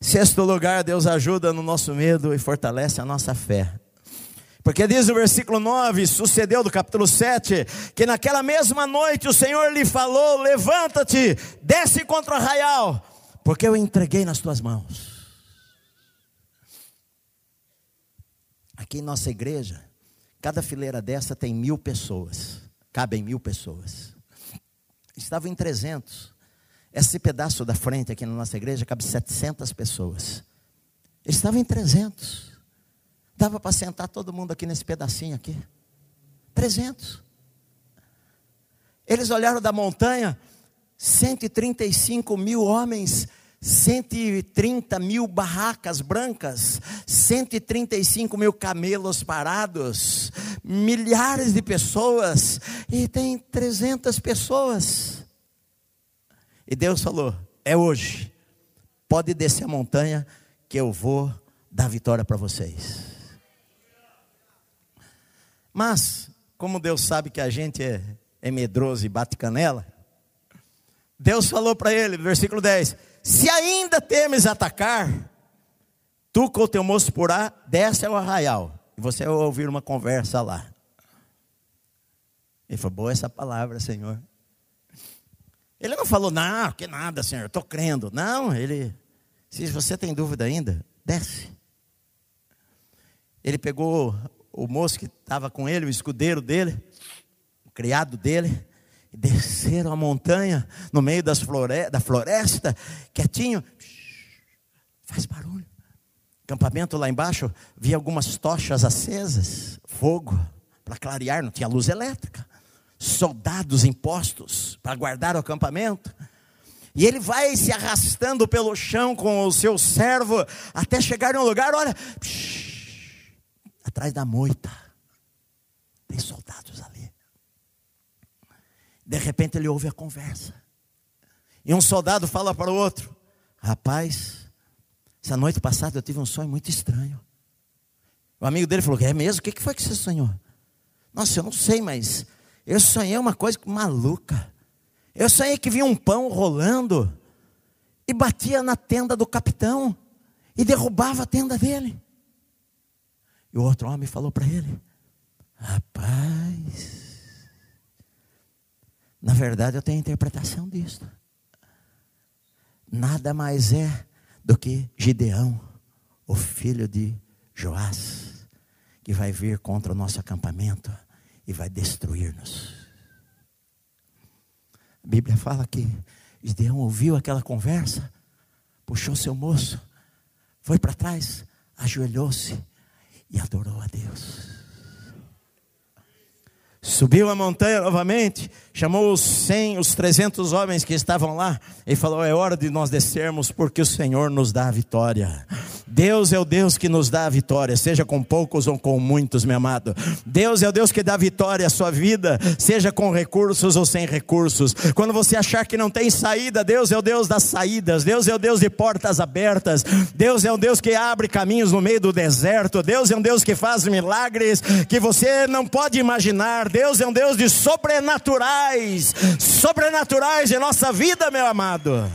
Sexto lugar, Deus ajuda no nosso medo e fortalece a nossa fé. Porque diz no versículo 9, sucedeu do capítulo 7, que naquela mesma noite o Senhor lhe falou: Levanta-te, desce contra o arraial, porque eu entreguei nas tuas mãos. Aqui em nossa igreja, cada fileira dessa tem mil pessoas, cabem mil pessoas. Estavam em 300. Esse pedaço da frente aqui na nossa igreja cabe 700 pessoas. Eles estavam em 300. Dava para sentar todo mundo aqui nesse pedacinho aqui. 300. Eles olharam da montanha, 135 mil homens, 130 mil barracas brancas, 135 mil camelos parados, milhares de pessoas, e tem 300 pessoas. E Deus falou: é hoje. Pode descer a montanha que eu vou dar vitória para vocês. Mas, como Deus sabe que a gente é, é medroso e bate canela, Deus falou para ele, versículo 10: Se ainda temes atacar, tu com o teu moço porá, desce ao arraial. E você vai ouvir uma conversa lá. Ele falou: Boa essa palavra, Senhor. Ele não falou, não, que nada, Senhor, estou crendo. Não, ele, se você tem dúvida ainda, desce. Ele pegou o moço que estava com ele, o escudeiro dele, o criado dele, e desceram a montanha, no meio das flore da floresta, quietinho, faz barulho. Campamento lá embaixo, via algumas tochas acesas, fogo, para clarear, não tinha luz elétrica soldados impostos para guardar o acampamento. E ele vai se arrastando pelo chão com o seu servo até chegar em um lugar, olha, psh, atrás da moita. Tem soldados ali. De repente ele ouve a conversa. E um soldado fala para o outro: Rapaz, essa noite passada eu tive um sonho muito estranho. O amigo dele falou: É mesmo? O que foi que você sonhou? Nossa, eu não sei, mas eu sonhei uma coisa maluca. Eu sonhei que vinha um pão rolando e batia na tenda do capitão e derrubava a tenda dele. E o outro homem falou para ele: Rapaz, na verdade eu tenho a interpretação disso. Nada mais é do que Gideão, o filho de Joás, que vai vir contra o nosso acampamento e vai destruir-nos. A Bíblia fala que Gideão ouviu aquela conversa, puxou seu moço, foi para trás, ajoelhou-se e adorou a Deus. Subiu a montanha novamente, chamou os cem, os trezentos homens que estavam lá e falou: É hora de nós descermos, porque o Senhor nos dá a vitória. Deus é o Deus que nos dá a vitória, seja com poucos ou com muitos, meu amado. Deus é o Deus que dá vitória à sua vida, seja com recursos ou sem recursos. Quando você achar que não tem saída, Deus é o Deus das saídas, Deus é o Deus de portas abertas, Deus é o Deus que abre caminhos no meio do deserto, Deus é um Deus que faz milagres que você não pode imaginar. Deus é um Deus de sobrenaturais, sobrenaturais em nossa vida, meu amado.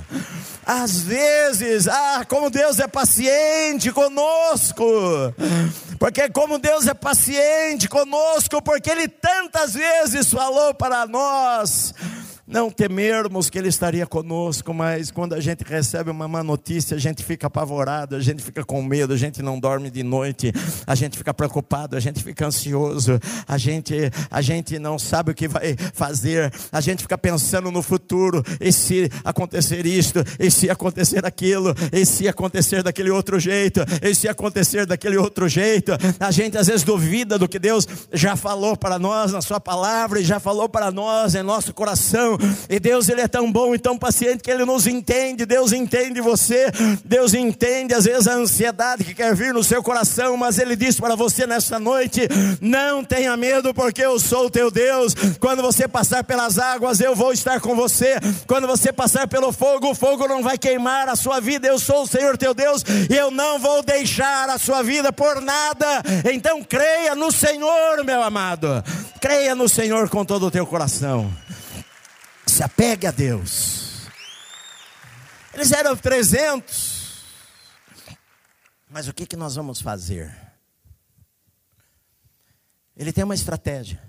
Às vezes, ah, como Deus é paciente conosco. Porque como Deus é paciente conosco, porque Ele tantas vezes falou para nós não temermos que Ele estaria conosco, mas quando a gente recebe uma má notícia, a gente fica apavorado, a gente fica com medo, a gente não dorme de noite, a gente fica preocupado, a gente fica ansioso, a gente, a gente não sabe o que vai fazer, a gente fica pensando no futuro, e se acontecer isto, e se acontecer aquilo, e se acontecer daquele outro jeito, e se acontecer daquele outro jeito, a gente às vezes duvida do que Deus já falou para nós na Sua palavra e já falou para nós em nosso coração. E Deus, Ele é tão bom e tão paciente que Ele nos entende. Deus entende você. Deus entende, às vezes, a ansiedade que quer vir no seu coração. Mas Ele diz para você nesta noite: Não tenha medo, porque eu sou o teu Deus. Quando você passar pelas águas, eu vou estar com você. Quando você passar pelo fogo, o fogo não vai queimar a sua vida. Eu sou o Senhor teu Deus e eu não vou deixar a sua vida por nada. Então creia no Senhor, meu amado. Creia no Senhor com todo o teu coração. Se apegue a Deus. Eles eram 300. Mas o que, que nós vamos fazer? Ele tem uma estratégia.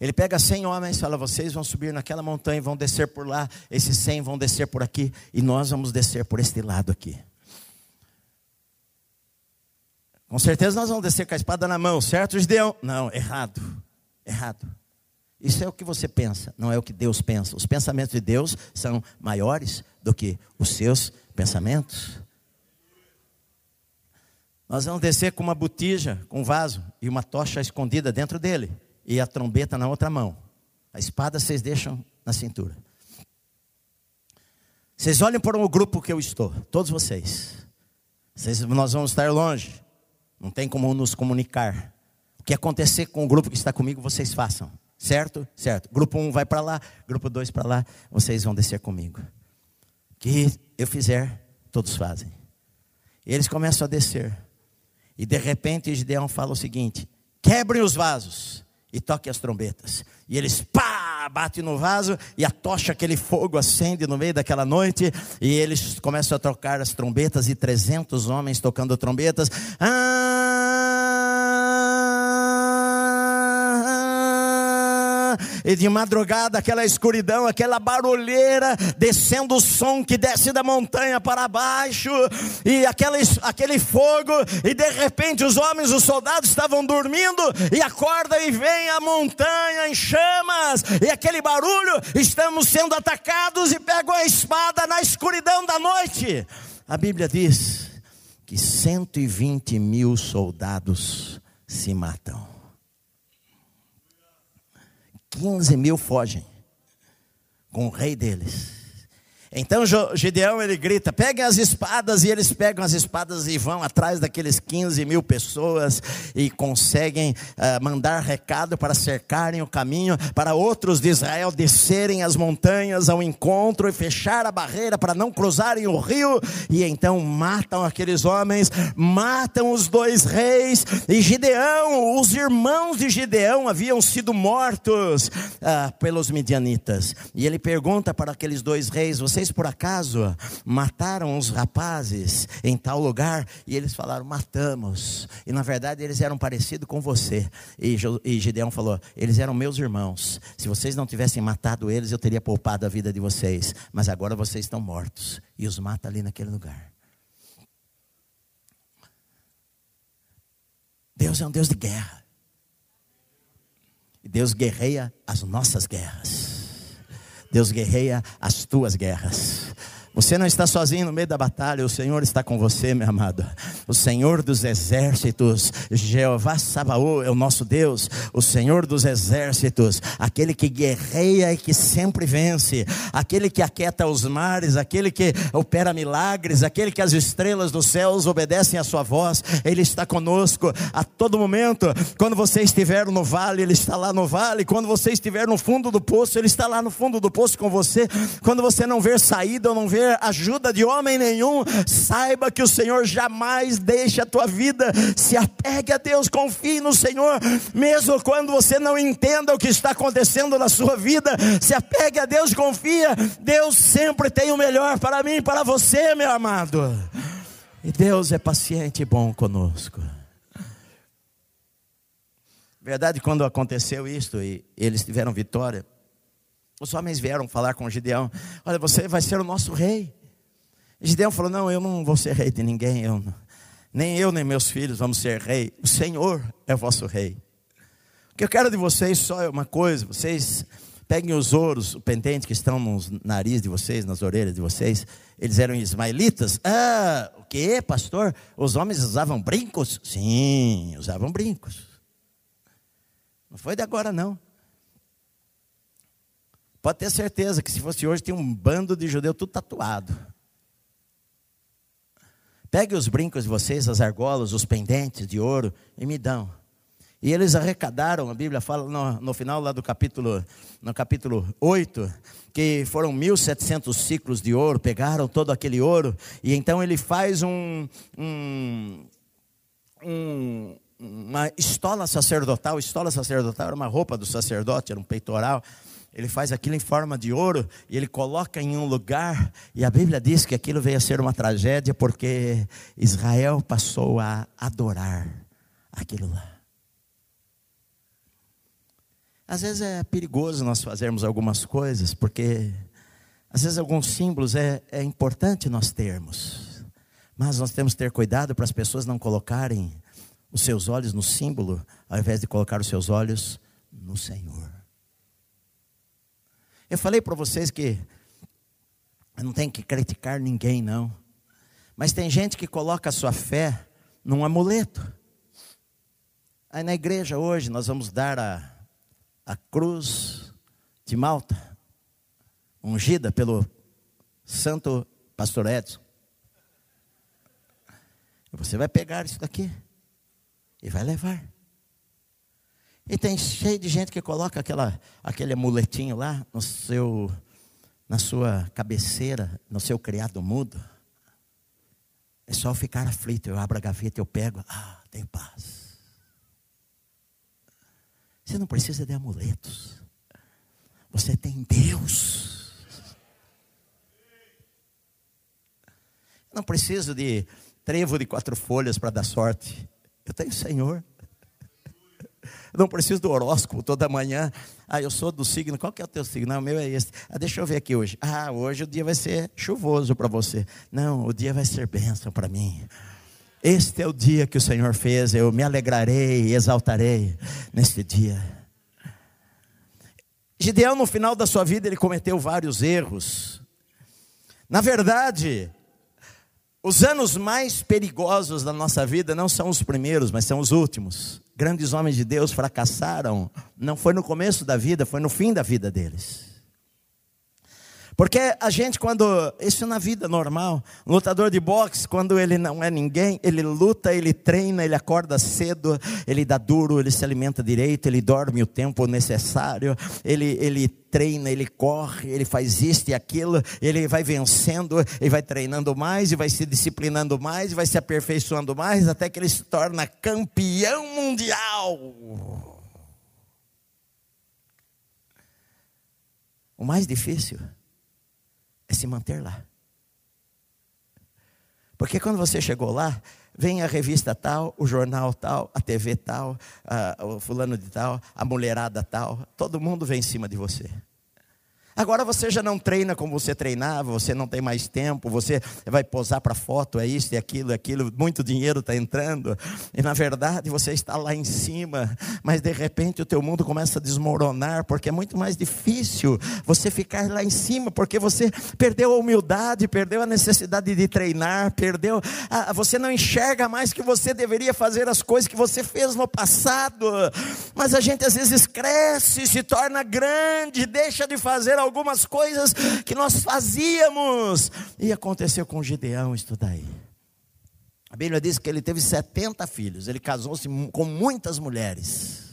Ele pega 100 homens fala: Vocês vão subir naquela montanha, vão descer por lá. Esses 100 vão descer por aqui. E nós vamos descer por este lado aqui. Com certeza nós vamos descer com a espada na mão, certo, Gideão? Não, errado. Errado. Isso é o que você pensa, não é o que Deus pensa. Os pensamentos de Deus são maiores do que os seus pensamentos. Nós vamos descer com uma botija, com um vaso e uma tocha escondida dentro dele e a trombeta na outra mão. A espada vocês deixam na cintura. Vocês olhem para o grupo que eu estou, todos vocês. vocês. Nós vamos estar longe, não tem como nos comunicar. O que acontecer com o grupo que está comigo, vocês façam. Certo? Certo. Grupo 1 um vai para lá, grupo 2 para lá, vocês vão descer comigo. Que eu fizer, todos fazem. E eles começam a descer. E de repente Gideão fala o seguinte: quebrem os vasos e toquem as trombetas. E eles pá, bate no vaso e a tocha, aquele fogo acende no meio daquela noite. E eles começam a trocar as trombetas e 300 homens tocando trombetas. Ah! E de madrugada aquela escuridão, aquela barulheira, descendo o som que desce da montanha para baixo, e aquele, aquele fogo, e de repente os homens, os soldados estavam dormindo, e acorda e vem a montanha em chamas, e aquele barulho, estamos sendo atacados e pegam a espada na escuridão da noite. A Bíblia diz que 120 mil soldados se matam. 15 mil fogem com o rei deles. Então Gideão ele grita: peguem as espadas, e eles pegam as espadas e vão atrás daqueles 15 mil pessoas e conseguem uh, mandar recado para cercarem o caminho, para outros de Israel descerem as montanhas ao encontro e fechar a barreira para não cruzarem o rio. E então matam aqueles homens, matam os dois reis, e Gideão, os irmãos de Gideão haviam sido mortos uh, pelos midianitas. E ele pergunta para aqueles dois reis: vocês por acaso mataram os rapazes em tal lugar? E eles falaram: matamos. E na verdade eles eram parecidos com você. E, e Gideão falou: eles eram meus irmãos. Se vocês não tivessem matado eles, eu teria poupado a vida de vocês. Mas agora vocês estão mortos. E os mata ali naquele lugar. Deus é um Deus de guerra. E Deus guerreia as nossas guerras. Deus guerreia as tuas guerras. Você não está sozinho no meio da batalha, o Senhor está com você, meu amado. O Senhor dos exércitos, Jeová Sabaô é o nosso Deus, o Senhor dos exércitos, aquele que guerreia e que sempre vence, aquele que aquieta os mares, aquele que opera milagres, aquele que as estrelas dos céus obedecem à sua voz, ele está conosco a todo momento. Quando você estiver no vale, ele está lá no vale. Quando você estiver no fundo do poço, ele está lá no fundo do poço com você. Quando você não ver saída ou não ver ajuda de homem nenhum, saiba que o Senhor jamais deixa a tua vida. Se apegue a Deus, confie no Senhor, mesmo quando você não entenda o que está acontecendo na sua vida. Se apegue a Deus, confia. Deus sempre tem o melhor para mim e para você, meu amado. E Deus é paciente e bom conosco. Verdade, quando aconteceu isto e eles tiveram vitória, Os homens vieram falar com Gideão: Olha, você vai ser o nosso rei. Gideão falou: Não, eu não vou ser rei de ninguém. Eu não, nem eu, nem meus filhos vamos ser rei. O Senhor é vosso rei. O que eu quero de vocês só é uma coisa: vocês peguem os ouros, o pendente que estão no nariz de vocês, nas orelhas de vocês. Eles eram ismaelitas. Ah, o que, pastor? Os homens usavam brincos? Sim, usavam brincos. Não foi de agora, não. Pode ter certeza que se fosse hoje, tem um bando de judeu tudo tatuado. Pegue os brincos de vocês, as argolas, os pendentes de ouro e me dão. E eles arrecadaram, a Bíblia fala no, no final lá do capítulo, no capítulo 8, que foram 1.700 ciclos de ouro, pegaram todo aquele ouro, e então ele faz um, um, um uma estola sacerdotal, estola sacerdotal era uma roupa do sacerdote, era um peitoral, ele faz aquilo em forma de ouro e ele coloca em um lugar, e a Bíblia diz que aquilo veio a ser uma tragédia porque Israel passou a adorar aquilo lá. Às vezes é perigoso nós fazermos algumas coisas, porque às vezes alguns símbolos é, é importante nós termos, mas nós temos que ter cuidado para as pessoas não colocarem os seus olhos no símbolo, ao invés de colocar os seus olhos no Senhor. Eu falei para vocês que não tenho que criticar ninguém, não. Mas tem gente que coloca a sua fé num amuleto. Aí na igreja hoje nós vamos dar a, a cruz de Malta, ungida pelo Santo Pastor Edson. Você vai pegar isso daqui e vai levar. E tem cheio de gente que coloca aquela, aquele amuletinho lá no seu, na sua cabeceira, no seu criado mudo. É só ficar aflito. Eu abro a gaveta, eu pego, ah, tenho paz. Você não precisa de amuletos. Você tem Deus. Eu não preciso de trevo de quatro folhas para dar sorte. Eu tenho o Senhor. Não preciso do horóscopo toda manhã. Ah, eu sou do signo. Qual que é o teu signo? Não, o meu é esse. Ah, deixa eu ver aqui hoje. Ah, hoje o dia vai ser chuvoso para você. Não, o dia vai ser bênção para mim. Este é o dia que o Senhor fez. Eu me alegrarei e exaltarei neste dia. Gideão, no final da sua vida, ele cometeu vários erros. Na verdade, os anos mais perigosos da nossa vida não são os primeiros, mas são os últimos. Grandes homens de Deus fracassaram, não foi no começo da vida, foi no fim da vida deles. Porque a gente, quando. Isso na vida normal. Um lutador de boxe, quando ele não é ninguém, ele luta, ele treina, ele acorda cedo, ele dá duro, ele se alimenta direito, ele dorme o tempo necessário, ele, ele treina, ele corre, ele faz isto e aquilo, ele vai vencendo, ele vai treinando mais, e vai se disciplinando mais, e vai se aperfeiçoando mais, até que ele se torna campeão mundial. O mais difícil é se manter lá. Porque quando você chegou lá, vem a revista tal, o jornal tal, a TV tal, a, o fulano de tal, a mulherada tal, todo mundo vem em cima de você. Agora você já não treina como você treinava, você não tem mais tempo, você vai posar para foto, é isso, é aquilo, é aquilo, muito dinheiro está entrando, e na verdade você está lá em cima, mas de repente o teu mundo começa a desmoronar, porque é muito mais difícil você ficar lá em cima, porque você perdeu a humildade, perdeu a necessidade de treinar, perdeu, a, você não enxerga mais que você deveria fazer as coisas que você fez no passado, mas a gente às vezes cresce, se torna grande, deixa de fazer algumas coisas que nós fazíamos. E aconteceu com Gideão isso daí. A Bíblia diz que ele teve 70 filhos, ele casou-se com muitas mulheres.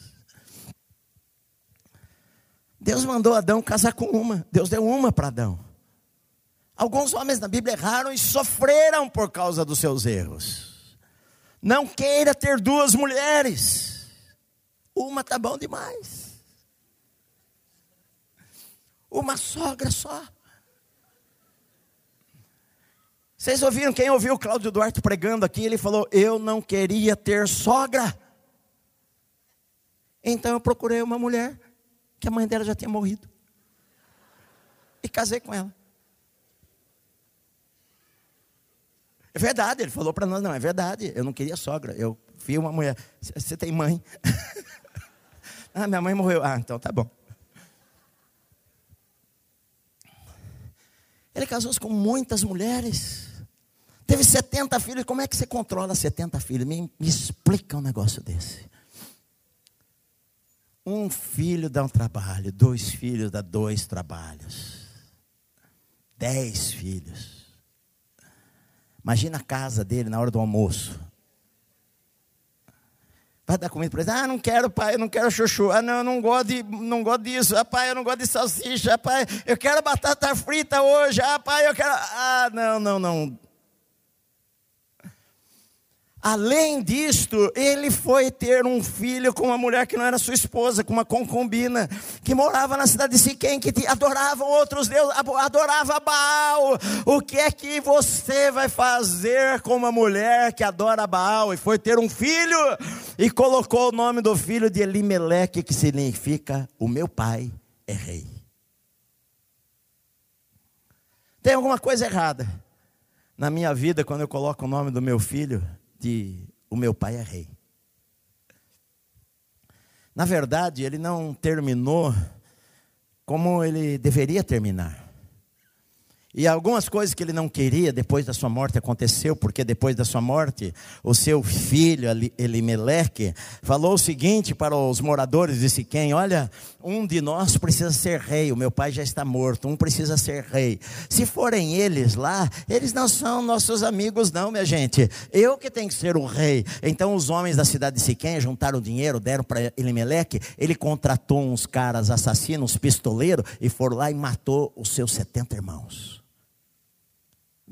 Deus mandou Adão casar com uma, Deus deu uma para Adão. Alguns homens na Bíblia erraram e sofreram por causa dos seus erros. Não queira ter duas mulheres, uma tá bom demais. Uma sogra só. Vocês ouviram? Quem ouviu o Cláudio Duarte pregando aqui? Ele falou: Eu não queria ter sogra. Então eu procurei uma mulher que a mãe dela já tinha morrido. e casei com ela. É verdade, ele falou para nós, não, é verdade. Eu não queria sogra, eu vi uma mulher. Você tem mãe? ah, minha mãe morreu. Ah, então tá bom. Ele casou-se com muitas mulheres. Teve 70 filhos. Como é que você controla 70 filhos? Me, me explica um negócio desse. Um filho dá um trabalho, dois filhos dá dois trabalhos. Dez filhos. Imagina a casa dele na hora do almoço. Vai dar comida para ele. Ah, não quero, pai, eu não quero chuchu. Ah, não, eu não gosto, de, não gosto disso. Ah, pai, eu não gosto de salsicha. Ah, pai, eu quero batata frita hoje. Ah, pai, eu quero. Ah, não, não, não. Além disto, ele foi ter um filho com uma mulher que não era sua esposa, com uma concubina, que morava na cidade de Siquém, que adoravam outros deuses, adorava Baal. O que é que você vai fazer com uma mulher que adora Baal? E foi ter um filho e colocou o nome do filho de Elimeleque, que significa: O meu pai é rei. Tem alguma coisa errada na minha vida quando eu coloco o nome do meu filho? De o meu pai é rei. Na verdade, ele não terminou como ele deveria terminar. E algumas coisas que ele não queria depois da sua morte aconteceu, porque depois da sua morte, o seu filho Elimeleque falou o seguinte para os moradores de Siquém: Olha, um de nós precisa ser rei, o meu pai já está morto, um precisa ser rei. Se forem eles lá, eles não são nossos amigos, não, minha gente. Eu que tenho que ser o rei. Então os homens da cidade de Siquém juntaram dinheiro, deram para Elimeleque, ele contratou uns caras assassinos, pistoleiros, e foram lá e matou os seus 70 irmãos.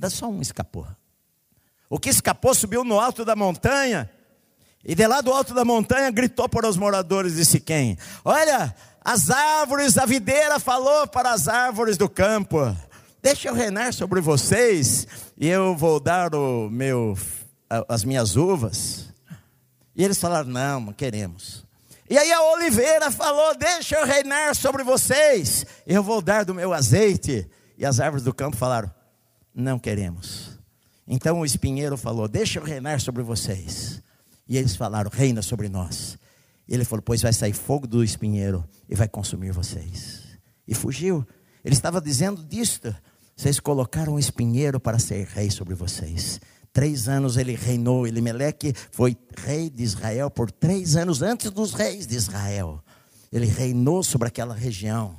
Só um escapou. O que escapou subiu no alto da montanha. E de lá do alto da montanha gritou para os moradores de Siquém: Olha, as árvores, a videira falou para as árvores do campo: Deixa eu reinar sobre vocês, e eu vou dar o meu, as minhas uvas. E eles falaram: Não, não queremos. E aí a oliveira falou: Deixa eu reinar sobre vocês, eu vou dar do meu azeite. E as árvores do campo falaram: não queremos. Então o espinheiro falou: Deixa eu reinar sobre vocês. E eles falaram: Reina sobre nós. E ele falou: Pois vai sair fogo do espinheiro e vai consumir vocês. E fugiu. Ele estava dizendo disto: Vocês colocaram um espinheiro para ser rei sobre vocês. Três anos ele reinou. Elimeleque foi rei de Israel por três anos antes dos reis de Israel. Ele reinou sobre aquela região.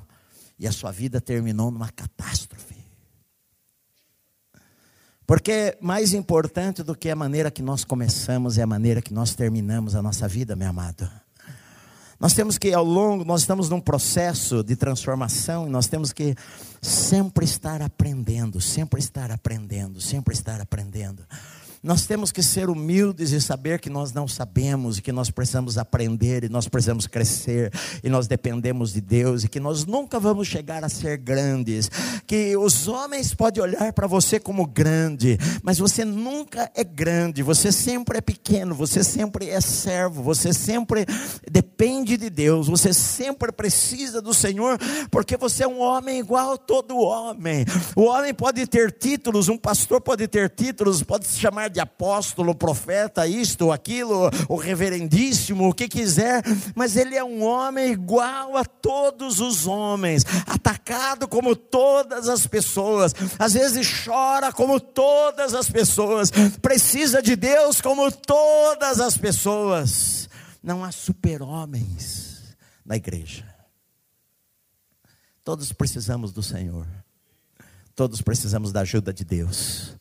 E a sua vida terminou numa catástrofe. Porque mais importante do que a maneira que nós começamos é a maneira que nós terminamos a nossa vida, meu amado. Nós temos que, ao longo, nós estamos num processo de transformação e nós temos que sempre estar aprendendo, sempre estar aprendendo, sempre estar aprendendo. Nós temos que ser humildes e saber que nós não sabemos e que nós precisamos aprender e nós precisamos crescer e nós dependemos de Deus e que nós nunca vamos chegar a ser grandes. Que os homens podem olhar para você como grande, mas você nunca é grande, você sempre é pequeno, você sempre é servo, você sempre depende de Deus, você sempre precisa do Senhor, porque você é um homem igual a todo homem. O homem pode ter títulos, um pastor pode ter títulos, pode se chamar de apóstolo, profeta, isto aquilo, o reverendíssimo, o que quiser, mas ele é um homem igual a todos os homens, atacado como todas as pessoas, às vezes chora como todas as pessoas, precisa de Deus como todas as pessoas. Não há super-homens na igreja. Todos precisamos do Senhor. Todos precisamos da ajuda de Deus.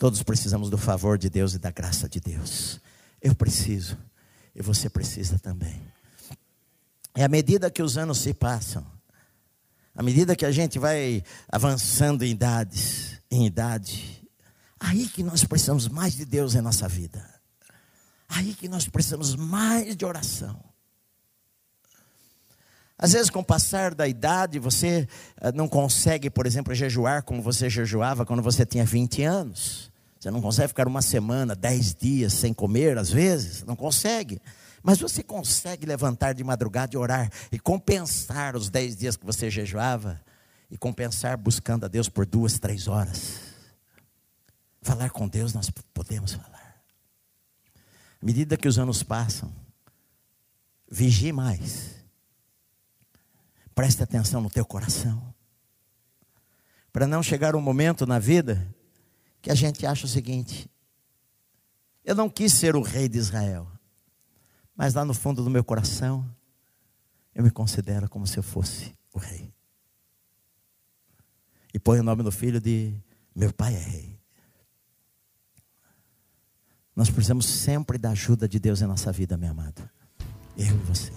Todos precisamos do favor de Deus e da graça de Deus. Eu preciso, e você precisa também. É à medida que os anos se passam, à medida que a gente vai avançando em idades, em idade, aí que nós precisamos mais de Deus em nossa vida. Aí que nós precisamos mais de oração. Às vezes, com o passar da idade, você eh, não consegue, por exemplo, jejuar como você jejuava quando você tinha 20 anos. Você não consegue ficar uma semana, dez dias sem comer, às vezes, não consegue. Mas você consegue levantar de madrugada e orar e compensar os dez dias que você jejuava e compensar buscando a Deus por duas, três horas. Falar com Deus nós podemos falar. À medida que os anos passam, vigie mais. Preste atenção no teu coração. Para não chegar um momento na vida que a gente acha o seguinte: eu não quis ser o rei de Israel, mas lá no fundo do meu coração, eu me considero como se eu fosse o rei. E põe o nome do filho de meu pai é rei. Nós precisamos sempre da ajuda de Deus em nossa vida, meu amado. Eu e você.